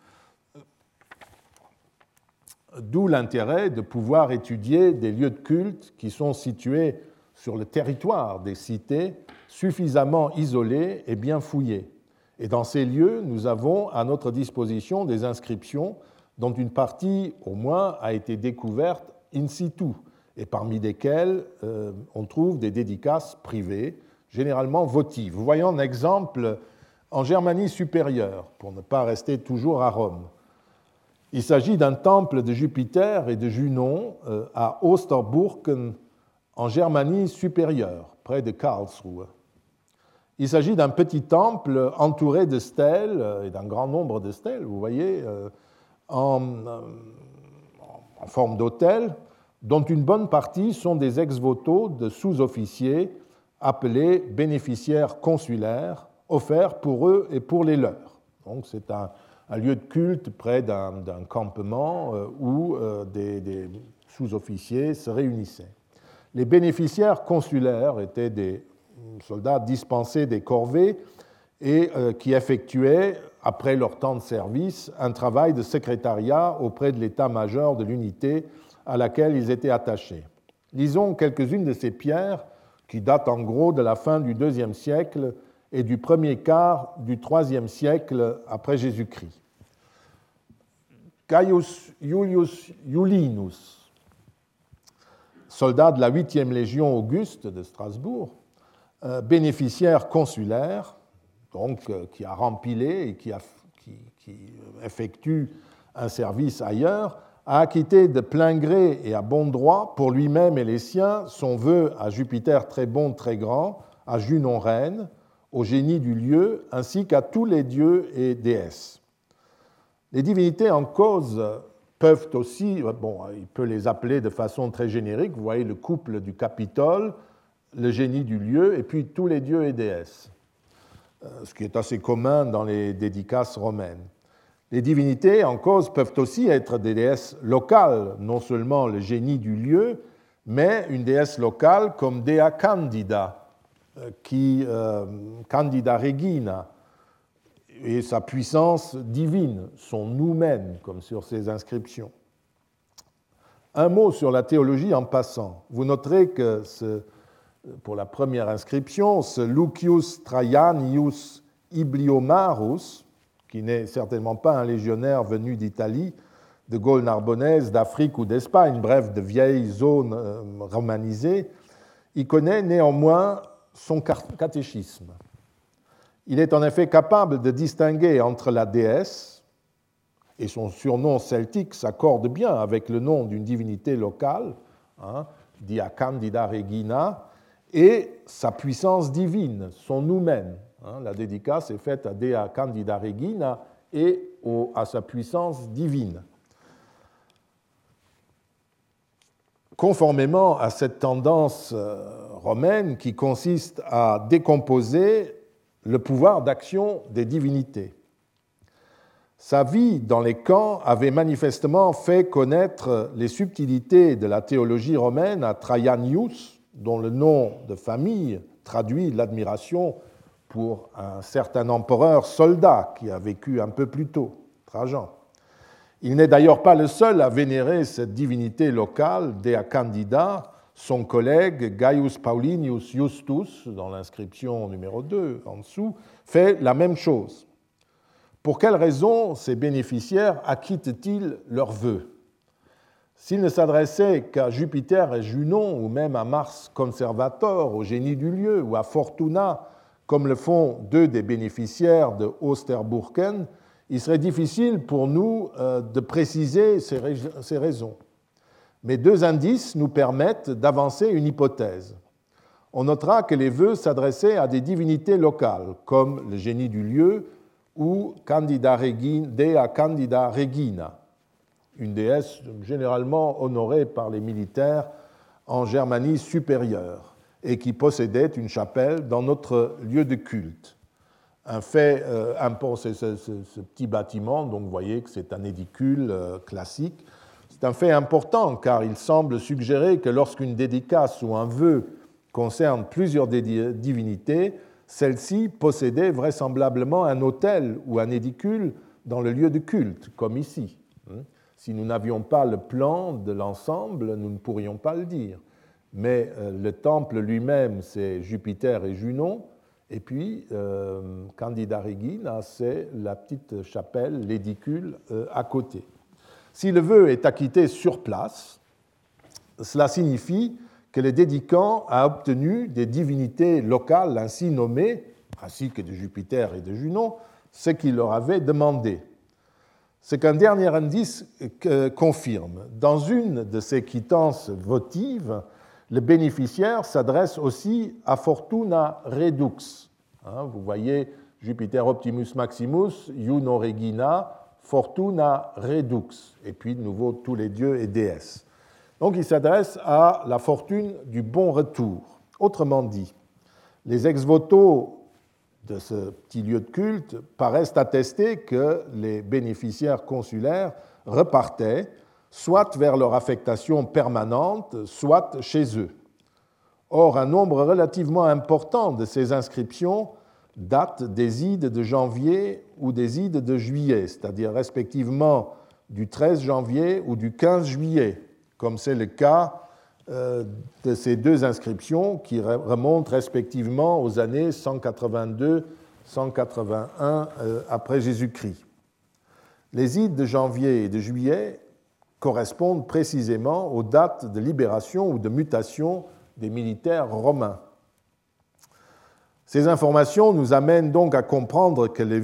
D'où l'intérêt de pouvoir étudier des lieux de culte qui sont situés sur le territoire des cités, suffisamment isolés et bien fouillés. Et dans ces lieux, nous avons à notre disposition des inscriptions dont une partie au moins a été découverte in situ, et parmi lesquelles euh, on trouve des dédicaces privées, généralement votives. Vous voyez un exemple en Germanie supérieure, pour ne pas rester toujours à Rome. Il s'agit d'un temple de Jupiter et de Junon euh, à Osterburken, en Germanie supérieure, près de Karlsruhe. Il s'agit d'un petit temple entouré de stèles, euh, et d'un grand nombre de stèles, vous voyez, en, en forme d'autel, dont une bonne partie sont des ex-voto de sous-officiers appelés bénéficiaires consulaires, offerts pour eux et pour les leurs. Donc c'est un, lieu de culte près d'un campement euh, où euh, des, sous-officiers se réunissaient. Les bénéficiaires consulaires étaient des soldats dispensés des corvées et euh, qui effectuaient, après leur temps de service, un travail de secrétariat auprès de l'état-major de l'unité à laquelle ils étaient attachés. Lisons quelques-unes de ces pierres qui datent en gros de la fin du IIe siècle et du premier quart du IIIe siècle après Jésus-Christ. Gaius Julius Julinus, soldat de la 8e Légion Auguste de Strasbourg, euh, bénéficiaire consulaire, donc euh, qui a rempilé et qui, effectue un service ailleurs, a acquitté de plein gré et à bon droit pour lui-même et les siens son vœu à Jupiter très bon, très grand, à Junon reine, au génie du lieu, ainsi qu'à tous les dieux et déesses. Les divinités en cause peuvent aussi, bon, il peut les appeler de façon très générique, vous voyez le couple du Capitole, le génie du lieu, et puis tous les dieux et déesses, euh, ce qui est assez commun dans les dédicaces romaines. Les divinités en cause peuvent aussi être des déesses locales, non seulement le génie du lieu, mais une déesse locale comme Dea Candida, euh, qui, euh, Candida Regina, et sa puissance divine, son nous-mêmes, comme sur ces inscriptions. Un mot sur la théologie en passant. Vous noterez que pour la première inscription, ce Lucius Traianius Ibliomarus, qui n'est certainement pas un légionnaire venu d'Italie, de Gaule narbonnaise, d'Afrique ou d'Espagne, bref, de vieilles zones euh, romanisées, il connaît néanmoins son catéchisme. Il est en effet capable de distinguer entre la déesse, et son surnom celtique s'accorde bien avec le nom d'une divinité locale, hein, Dia Candida Regina, et sa puissance divine, son nous-mêmes. Hein. la dédicace est faite à Dea Candida Regina et à sa puissance divine. Conformément à cette tendance euh, romaine qui consiste à décomposer le pouvoir d'action des divinités. Sa vie dans les camps avait manifestement fait connaître les subtilités de la théologie romaine à Traianius, dont le nom de famille traduit l'admiration pour un certain empereur soldat qui a vécu un peu plus tôt, Trajan. Il n'est d'ailleurs pas le seul à vénérer cette divinité locale, Dea Candida, son collègue Gaius Paulinius Justus, dans l'inscription numéro 2 en dessous, fait la même chose. Pour quelles raisons ces bénéficiaires acquittent-ils leurs vœux? S'ils ne s'adressaient qu'à Jupiter et Junon, ou même à Mars Conservator, au génie du lieu, ou à Fortuna, comme le font deux des bénéficiaires de Osterburken, il serait difficile pour nous euh, de préciser ces raisons mais deux indices nous permettent d'avancer une hypothèse. On notera que les vœux s'adressaient à des divinités locales, comme le génie du lieu ou Candida Regina, Dea Candida Regina, une déesse généralement honorée par les militaires en Germanie supérieure et qui possédait une chapelle dans notre lieu de culte. Un fait euh, c'est ce, petit bâtiment, donc vous voyez que c'est un édicule euh, classique. C'est un fait important car il semble suggérer que lorsqu'une dédicace ou un vœu concerne plusieurs divinités, celle-ci possédait vraisemblablement un autel ou un édicule dans le lieu de culte, comme ici. Si nous n'avions pas le plan de l'ensemble, nous ne pourrions pas le dire. Mais euh, le temple lui-même, c'est Jupiter et Junon, et puis euh, Candida Regina, c'est la petite chapelle, l'édicule euh, à côté. Si le vœu est acquitté sur place, cela signifie que le dédicant a obtenu des divinités locales ainsi nommées, ainsi que de Jupiter et de Junon, ce qu'il leur avait demandé ce qu'un dernier indice confirme. Dans une de ces quittances votives, le bénéficiaire s'adresse aussi à Fortuna Redux. Hein, vous voyez Jupiter Optimus Maximus, Juno Regina, Fortuna Redux, et puis de nouveau tous les dieux et déesses. Donc il s'adresse à la fortune du bon retour. Autrement dit, les ex-voto de ce petit lieu de culte paraissent attester que les bénéficiaires consulaires repartaient soit vers leur affectation permanente, soit chez eux. Or, un nombre relativement important de ces inscriptions datent des ides de janvier ou des ides de juillet, c'est-à-dire respectivement du 13 janvier ou du 15 juillet, comme c'est le cas euh, de ces deux inscriptions qui remontent respectivement aux années 182-181 euh, après Jésus-Christ. Les ides de janvier et de juillet correspondent précisément aux dates de libération ou de mutation des militaires romains. Ces informations nous amènent donc à comprendre que les,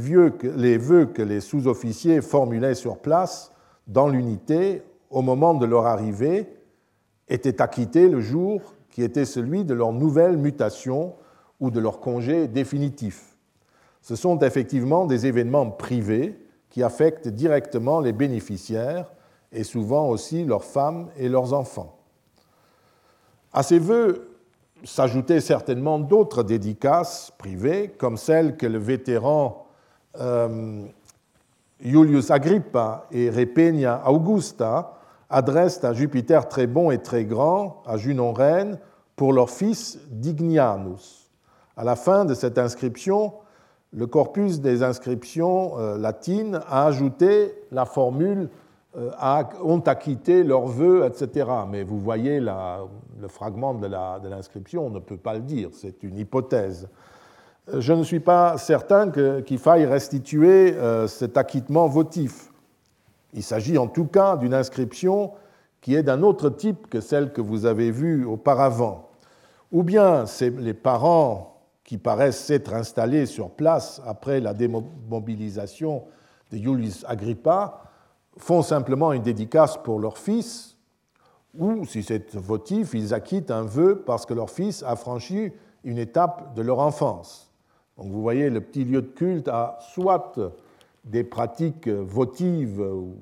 les vœux que les sous-officiers formulaient sur place dans l'unité au moment de leur arrivée étaient acquittés le jour qui était celui de leur nouvelle mutation ou de leur congé définitif. Ce sont effectivement des événements privés qui affectent directement les bénéficiaires et souvent aussi leurs femmes et leurs enfants. À ces vœux s'ajoutaient certainement d'autres dédicaces privées, comme celle que le vétéran euh, Julius Agrippa et Repenia Augusta adressent à Jupiter très bon et très grand, à Junon reine, pour leur fils Dignianus. À la fin de cette inscription, le corpus des inscriptions euh, latines a ajouté la formule ont acquitté leurs vœux, etc. Mais vous voyez le fragment de l'inscription, on ne peut pas le dire, c'est une hypothèse. Euh, je ne suis pas certain qu'il faille restituer cet acquittement votif. Il s'agit en tout cas d'une inscription qui est d'un autre type que celle que vous avez vue auparavant. Ou bien c'est les parents qui paraissent s'être installés sur place après la démobilisation de Julius Agrippa font simplement une dédicace pour leur fils, ou si c'est votif, ils acquittent un vœu parce que leur fils a franchi une étape de leur enfance. Donc vous voyez, le petit lieu de culte a soit des pratiques votives ou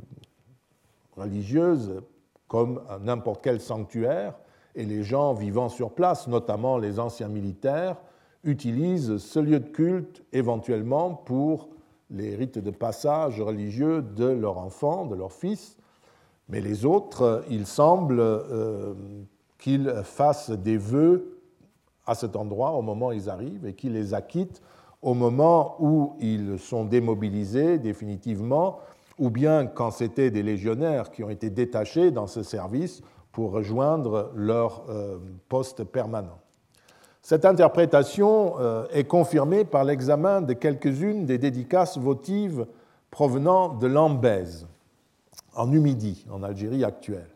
religieuses comme n'importe quel sanctuaire, et les gens vivant sur place, notamment les anciens militaires, utilisent ce lieu de culte éventuellement pour les rites de passage religieux de leur enfant, de leur fils, mais les autres, il semble euh, qu'ils fassent des vœux à cet endroit au moment où ils arrivent et qu'ils les acquittent au moment où ils sont démobilisés définitivement, ou bien quand c'était des légionnaires qui ont été détachés dans ce service pour rejoindre leur euh, poste permanent. Cette interprétation euh, est confirmée par l'examen de quelques-unes des dédicaces votives provenant de Lambèze, en Numidie, en Algérie actuelle.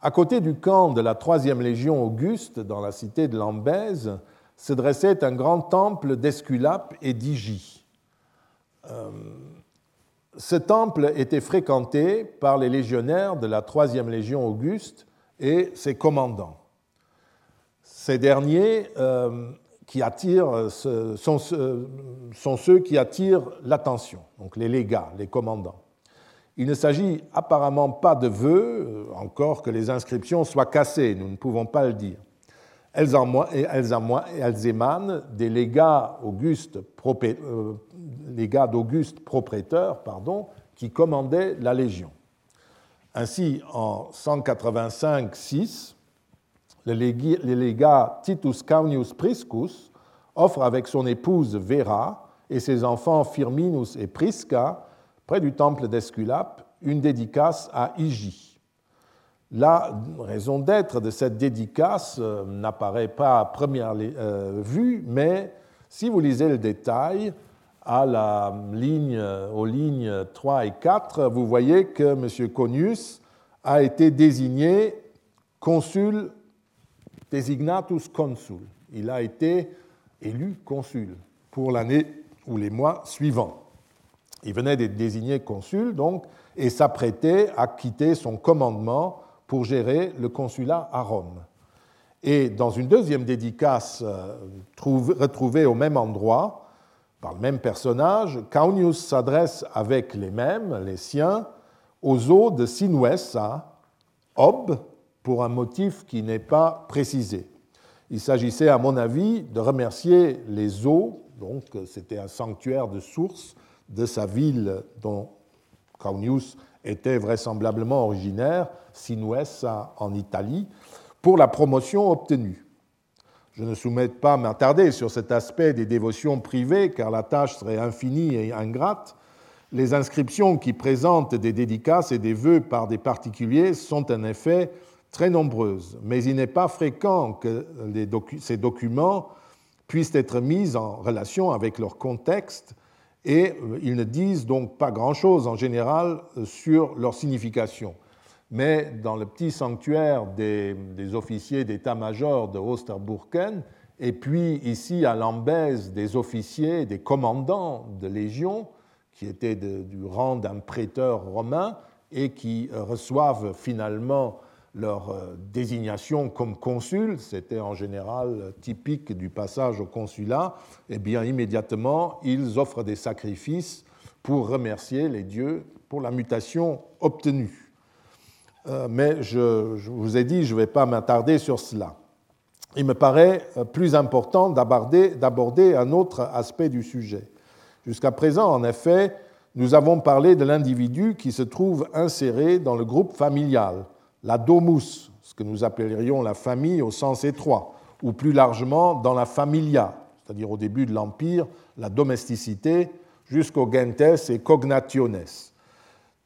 À côté du camp de la troisième légion Auguste, dans la cité de Lambèze, se dressait un grand temple d'Esculape et d'Igie. Euh, ce temple était fréquenté par les légionnaires de la troisième légion Auguste et ses commandants. Ces derniers, euh, qui attirent, sont, sont ceux qui attirent l'attention, donc les légats, les commandants. Il ne s'agit apparemment pas de vœux, encore que les inscriptions soient cassées, nous ne pouvons pas le dire. Elles, émanent des légats euh, d'Auguste propriétaire pardon, qui commandaient la Légion. Ainsi, en 185-6, le légat Titus Caunius Priscus offre avec son épouse Vera et ses enfants Firminus et Prisca, près du temple d'Esculape, une dédicace à Hygie. La raison d'être de cette dédicace euh, n'apparaît pas à première euh, vue, mais si vous lisez le détail, ligne, aux lignes 3 et 4, vous voyez que M. Conius a été désigné consul designatus consul. Il a été élu consul pour l'année ou les mois suivants. Il venait d'être désigné consul, donc, et s'apprêtait à quitter son commandement pour gérer le consulat à Rome. Et dans une deuxième dédicace euh, retrouvée au même endroit, par le même personnage, Caunius s'adresse avec les mêmes, les siens, aux eaux de Sinuessa, Ob, pour un motif qui n'est pas précisé. Il s'agissait, à mon avis, de remercier les eaux, donc c'était un sanctuaire de source de sa ville dont Caunius était vraisemblablement originaire, Sinuessa en Italie, pour la promotion obtenue. Je ne souhaite pas m'attarder sur cet aspect des dévotions privées, car la tâche serait infinie et ingrate. Les inscriptions qui présentent des dédicaces et des vœux par des particuliers sont en effet très nombreuses, mais il n'est pas fréquent que ces documents puissent être mis en relation avec leur contexte et euh, ils ne disent donc pas grand-chose en général sur leur signification. Mais dans le petit sanctuaire des, officiers d'état-major de Osterburken, et puis ici à Lambèse des officiers, des commandants de légion, qui étaient du rang d'un prêteur romain et qui reçoivent finalement leur euh, désignation comme consul, c'était en général typique du passage au consulat, eh bien immédiatement ils offrent des sacrifices pour remercier les dieux pour la mutation obtenue. Euh, mais je, vous ai dit, je ne vais pas m'attarder sur cela. Il me paraît euh, plus important d'aborder un autre aspect du sujet. Jusqu'à présent, en effet, nous avons parlé de l'individu qui se trouve inséré dans le groupe familial, la domus, ce que nous appellerions la famille au sens étroit, ou plus largement dans la familia, c'est-à-dire au début de l'Empire, la domesticité, jusqu'au gentes et cognationes.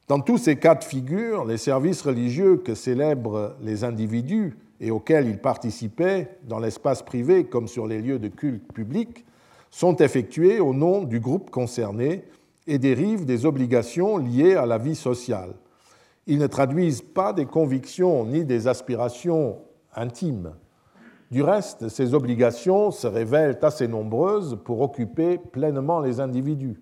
Dans tous ces cas de figure, les services religieux que célèbrent les individus et auxquels ils participaient dans l'espace privé comme sur les lieux de culte public sont effectués au nom du groupe concerné et dérivent des obligations liées à la vie sociale. Ils ne traduisent pas des convictions ni des aspirations intimes. Du reste, ces obligations se révèlent assez nombreuses pour occuper pleinement les individus.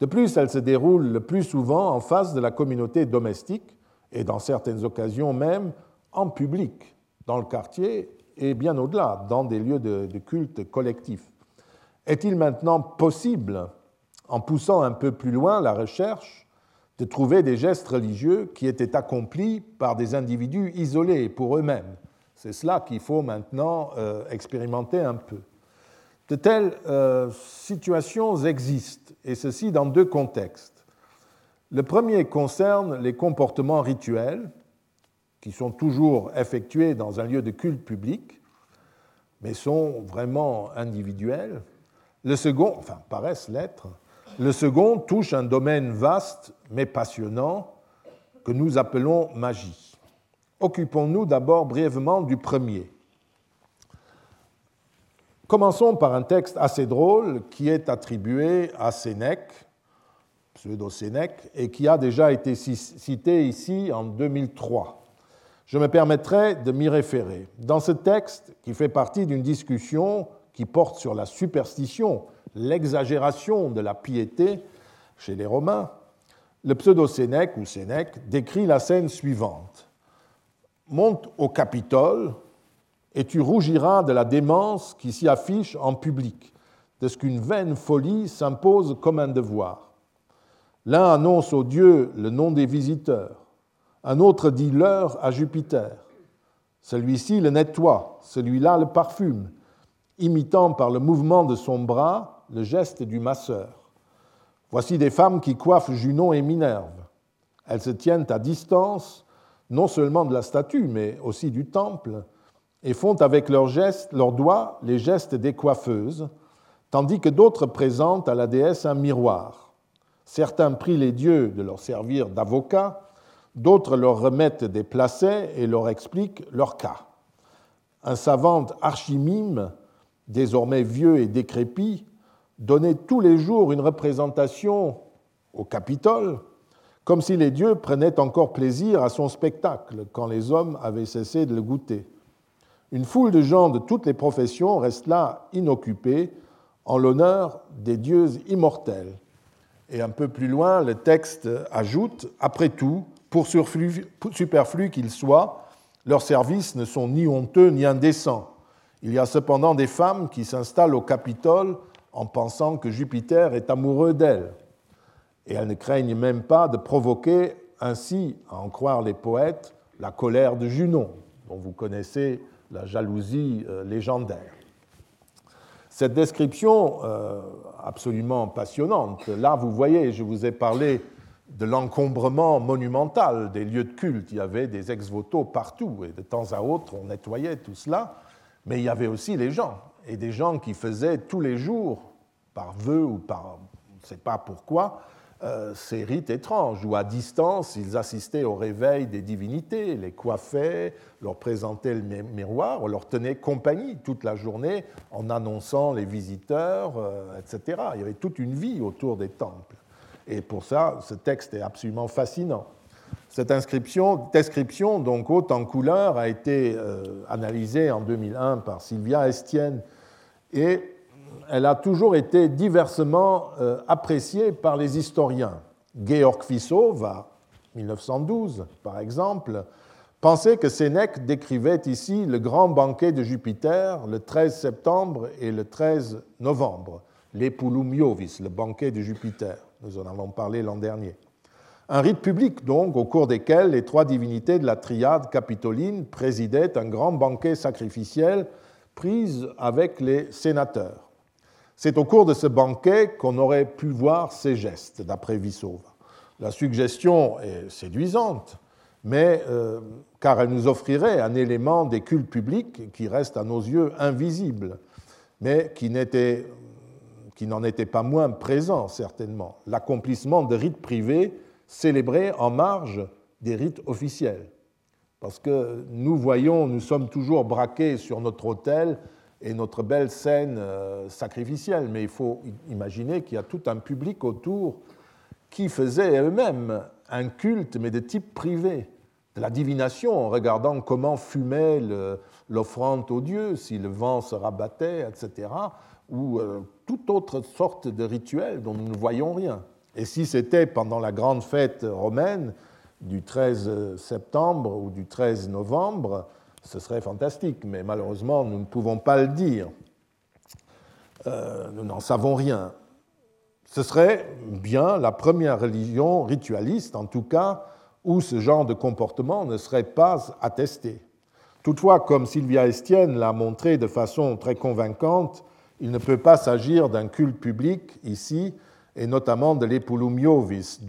De plus, elles se déroulent le plus souvent en face de la communauté domestique et dans certaines occasions même en public, dans le quartier et bien au-delà, dans des lieux de, culte collectif. Est-il maintenant possible, en poussant un peu plus loin la recherche, de trouver des gestes religieux qui étaient accomplis par des individus isolés pour eux-mêmes. C'est cela qu'il faut maintenant euh, expérimenter un peu. De telles euh, situations existent, et ceci dans deux contextes. Le premier concerne les comportements rituels, qui sont toujours effectués dans un lieu de culte public, mais sont vraiment individuels. Le second, enfin paraissent l'être, le second touche un domaine vaste mais passionnant que nous appelons magie. Occupons-nous d'abord brièvement du premier. Commençons par un texte assez drôle qui est attribué à Sénèque, pseudo-Sénèque, et qui a déjà été cité ici en 2003. Je me permettrai de m'y référer. Dans ce texte, qui fait partie d'une discussion qui porte sur la superstition l'exagération de la piété chez les Romains, le pseudo-Sénèque ou Sénèque décrit la scène suivante. Monte au Capitole et tu rougiras de la démence qui s'y affiche en public, de ce qu'une vaine folie s'impose comme un devoir. L'un annonce aux dieux le nom des visiteurs, un autre dit l'heure à Jupiter. Celui-ci le nettoie, celui-là le parfume, imitant par le mouvement de son bras le geste du masseur. Voici des femmes qui coiffent Junon et Minerve. Elles se tiennent à distance, non seulement de la statue, mais aussi du temple, et font avec leurs, gestes, leurs doigts les gestes des coiffeuses, tandis que d'autres présentent à la déesse un miroir. Certains prient les dieux de leur servir d'avocats, d'autres leur remettent des placets et leur expliquent leur cas. Un savant archimime, désormais vieux et décrépit, donnait tous les jours une représentation au Capitole, comme si les dieux prenaient encore plaisir à son spectacle quand les hommes avaient cessé de le goûter. Une foule de gens de toutes les professions reste là inoccupée en l'honneur des dieux immortels. Et un peu plus loin, le texte ajoute, après tout, pour superflu qu'ils soient, leurs services ne sont ni honteux ni indécents. Il y a cependant des femmes qui s'installent au Capitole en pensant que Jupiter est amoureux d'elles. Et elles ne craignent même pas de provoquer ainsi, à en croire les poètes, la colère de Junon, dont vous connaissez la jalousie euh, légendaire. Cette description euh, absolument passionnante, là vous voyez, je vous ai parlé de l'encombrement monumental des lieux de culte. Il y avait des ex-voto partout et de temps à autre on nettoyait tout cela, mais il y avait aussi les gens et des gens qui faisaient tous les jours, par vœu ou par on ne sait pas pourquoi, euh, ces rites étranges, où à distance, ils assistaient au réveil des divinités, les coiffaient, leur présentaient le miroir, on leur tenait compagnie toute la journée en annonçant les visiteurs, euh, etc. Il y avait toute une vie autour des temples. Et pour ça, ce texte est absolument fascinant. Cette inscription, description, donc haute en couleur, a été euh, analysée en 2001 par Sylvia Estienne et elle a toujours été diversement euh, appréciée par les historiens. Georg Fissow, en 1912 par exemple, pensait que Sénèque décrivait ici le grand banquet de Jupiter le 13 septembre et le 13 novembre, l'Epulum Iovis, le banquet de Jupiter. Nous en avons parlé l'an dernier. Un rite public, donc, au cours desquels les trois divinités de la triade capitoline présidaient un grand banquet sacrificiel pris avec les sénateurs. C'est au cours de ce banquet qu'on aurait pu voir ces gestes, d'après Vissova. La suggestion est séduisante, mais euh, car elle nous offrirait un élément des cultes publics qui reste à nos yeux invisible, mais qui n'en était pas moins présent, certainement, l'accomplissement de rites privés célébrés en marge des rites officiels. Parce que nous voyons, nous sommes toujours braqués sur notre autel et notre belle scène euh, sacrificielle, mais il faut imaginer qu'il y a tout un public autour qui faisait eux-mêmes un culte, mais de type privé, de la divination, en regardant comment fumait l'offrande aux dieux, si le vent se rabattait, etc., ou euh, toute autre sorte de rituel dont nous ne voyons rien. Et si c'était pendant la grande fête romaine du 13 septembre ou du 13 novembre, ce serait fantastique, mais malheureusement, nous ne pouvons pas le dire. Euh, nous n'en savons rien. Ce serait bien la première religion ritualiste, en tout cas, où ce genre de comportement ne serait pas attesté. Toutefois, comme Sylvia Estienne l'a montré de façon très convaincante, il ne peut pas s'agir d'un culte public ici, et notamment de l'Epulum Iovis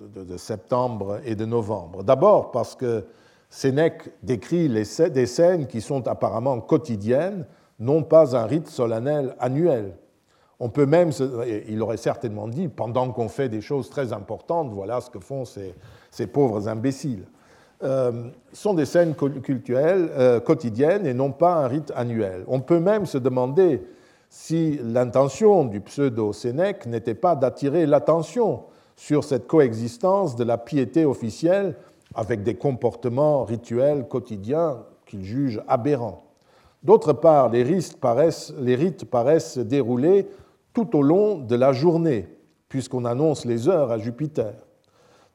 de, septembre et de novembre. D'abord parce que Sénèque décrit des scènes qui sont apparemment quotidiennes, non pas un rite solennel annuel. On peut même, il aurait certainement dit, pendant qu'on fait des choses très importantes, voilà ce que font ces, pauvres imbéciles. Euh, sont des scènes culturelles euh, quotidiennes et non pas un rite annuel. On peut même se demander si l'intention du pseudo-Sénèque n'était pas d'attirer l'attention sur cette coexistence de la piété officielle avec des comportements rituels quotidiens qu'il juge aberrants. D'autre part, les rites, paraissent, les se dérouler tout au long de la journée, puisqu'on annonce les heures à Jupiter.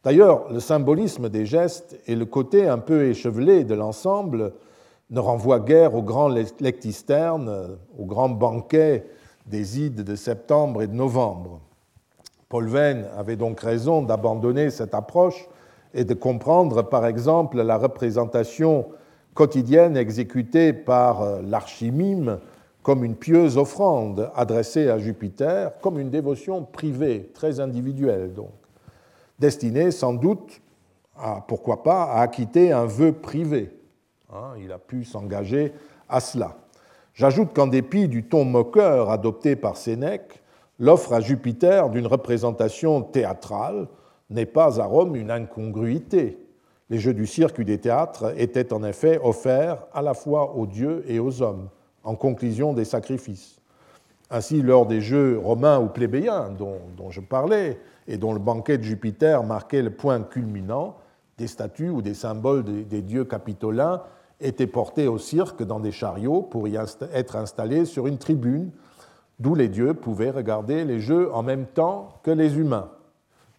D'ailleurs, le symbolisme des gestes et le côté un peu échevelé de l'ensemble ne renvoie guère au grand lectisterne, au grand banquet des Ides de septembre et de novembre. Paul Venn avait donc raison d'abandonner cette approche et de comprendre, par exemple, la représentation quotidienne exécutée par euh, l'archimime comme une pieuse offrande adressée à Jupiter, comme une dévotion privée, très individuelle donc, destinée sans doute à, pourquoi pas, à acquitter un vœu privé. Hein, il a pu s'engager à cela. J'ajoute qu'en dépit du ton moqueur adopté par Sénèque, l'offre à Jupiter d'une représentation théâtrale n'est pas à Rome une incongruité. Les jeux du cirque ou des théâtres étaient en effet offerts à la fois aux dieux et aux hommes, en conclusion des sacrifices. Ainsi, lors des jeux romains ou plébéiens dont, je parlais, et dont le banquet de Jupiter marquait le point culminant, des statues ou des symboles des dieux capitolins étaient portés au cirque dans des chariots pour y être installés sur une tribune, d'où les dieux pouvaient regarder les jeux en même temps que les humains.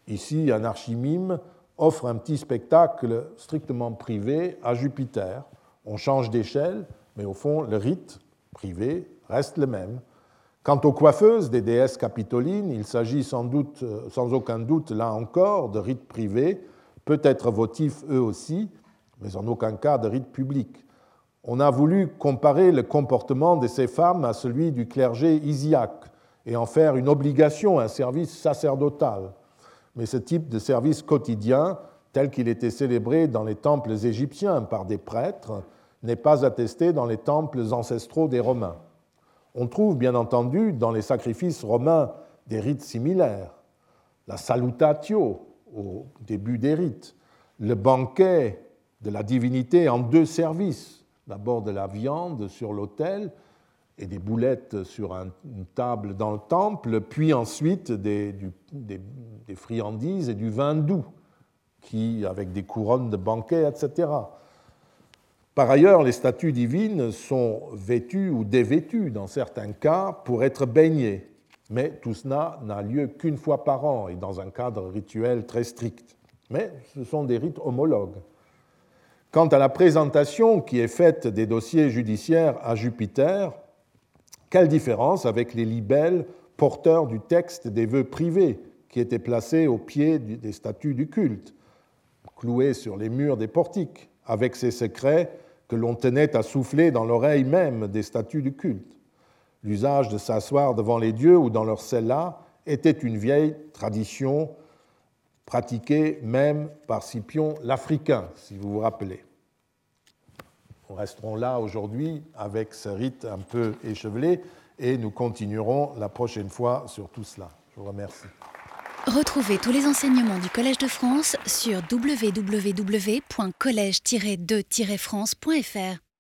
Ici, un archimime offre un petit spectacle strictement privé à Jupiter. On change d'échelle, mais au fond, le rite privé reste le même. Quant aux coiffeuses des déesses capitolines, il s'agit sans, doute, sans aucun doute, là encore, de rites privés, peut-être votifs eux aussi, mais en aucun cas de rite public. On a voulu comparer le comportement de ces femmes à celui du clergé isiaque et en faire une obligation, un service sacerdotal mais ce type de service quotidien, tel qu'il était célébré dans les temples égyptiens par des prêtres, n'est pas attesté dans les temples ancestraux des Romains. On trouve bien entendu dans les sacrifices romains des rites similaires, la salutatio au début des rites, le banquet de la divinité en deux services, d'abord de la viande sur l'autel et des boulettes sur une table dans le temple, puis ensuite des, friandises et du vin doux, qui, avec des couronnes de banquets, etc. Par ailleurs, les statues divines sont vêtues ou dévêtues dans certains cas pour être baignées, mais tout cela n'a lieu qu'une fois par an et dans un cadre rituel très strict. Mais ce sont des rites homologues. Quant à la présentation qui est faite des dossiers judiciaires à Jupiter, quelle différence avec les libelles porteurs du texte des vœux privés qui étaient placés au pied des statues du culte, cloués sur les murs des portiques, avec ces secrets que l'on tenait à souffler dans l'oreille même des statues du culte. L'usage de s'asseoir devant les dieux ou dans leur cella était une vieille tradition pratiquée même par Scipion l'Africain, si vous vous rappelez. Nous resterons là aujourd'hui avec ce rite un peu échevelé et nous continuerons la prochaine fois sur tout cela. Je vous remercie. Retrouvez tous les enseignements du Collège de France sur www.colège-2-france.fr.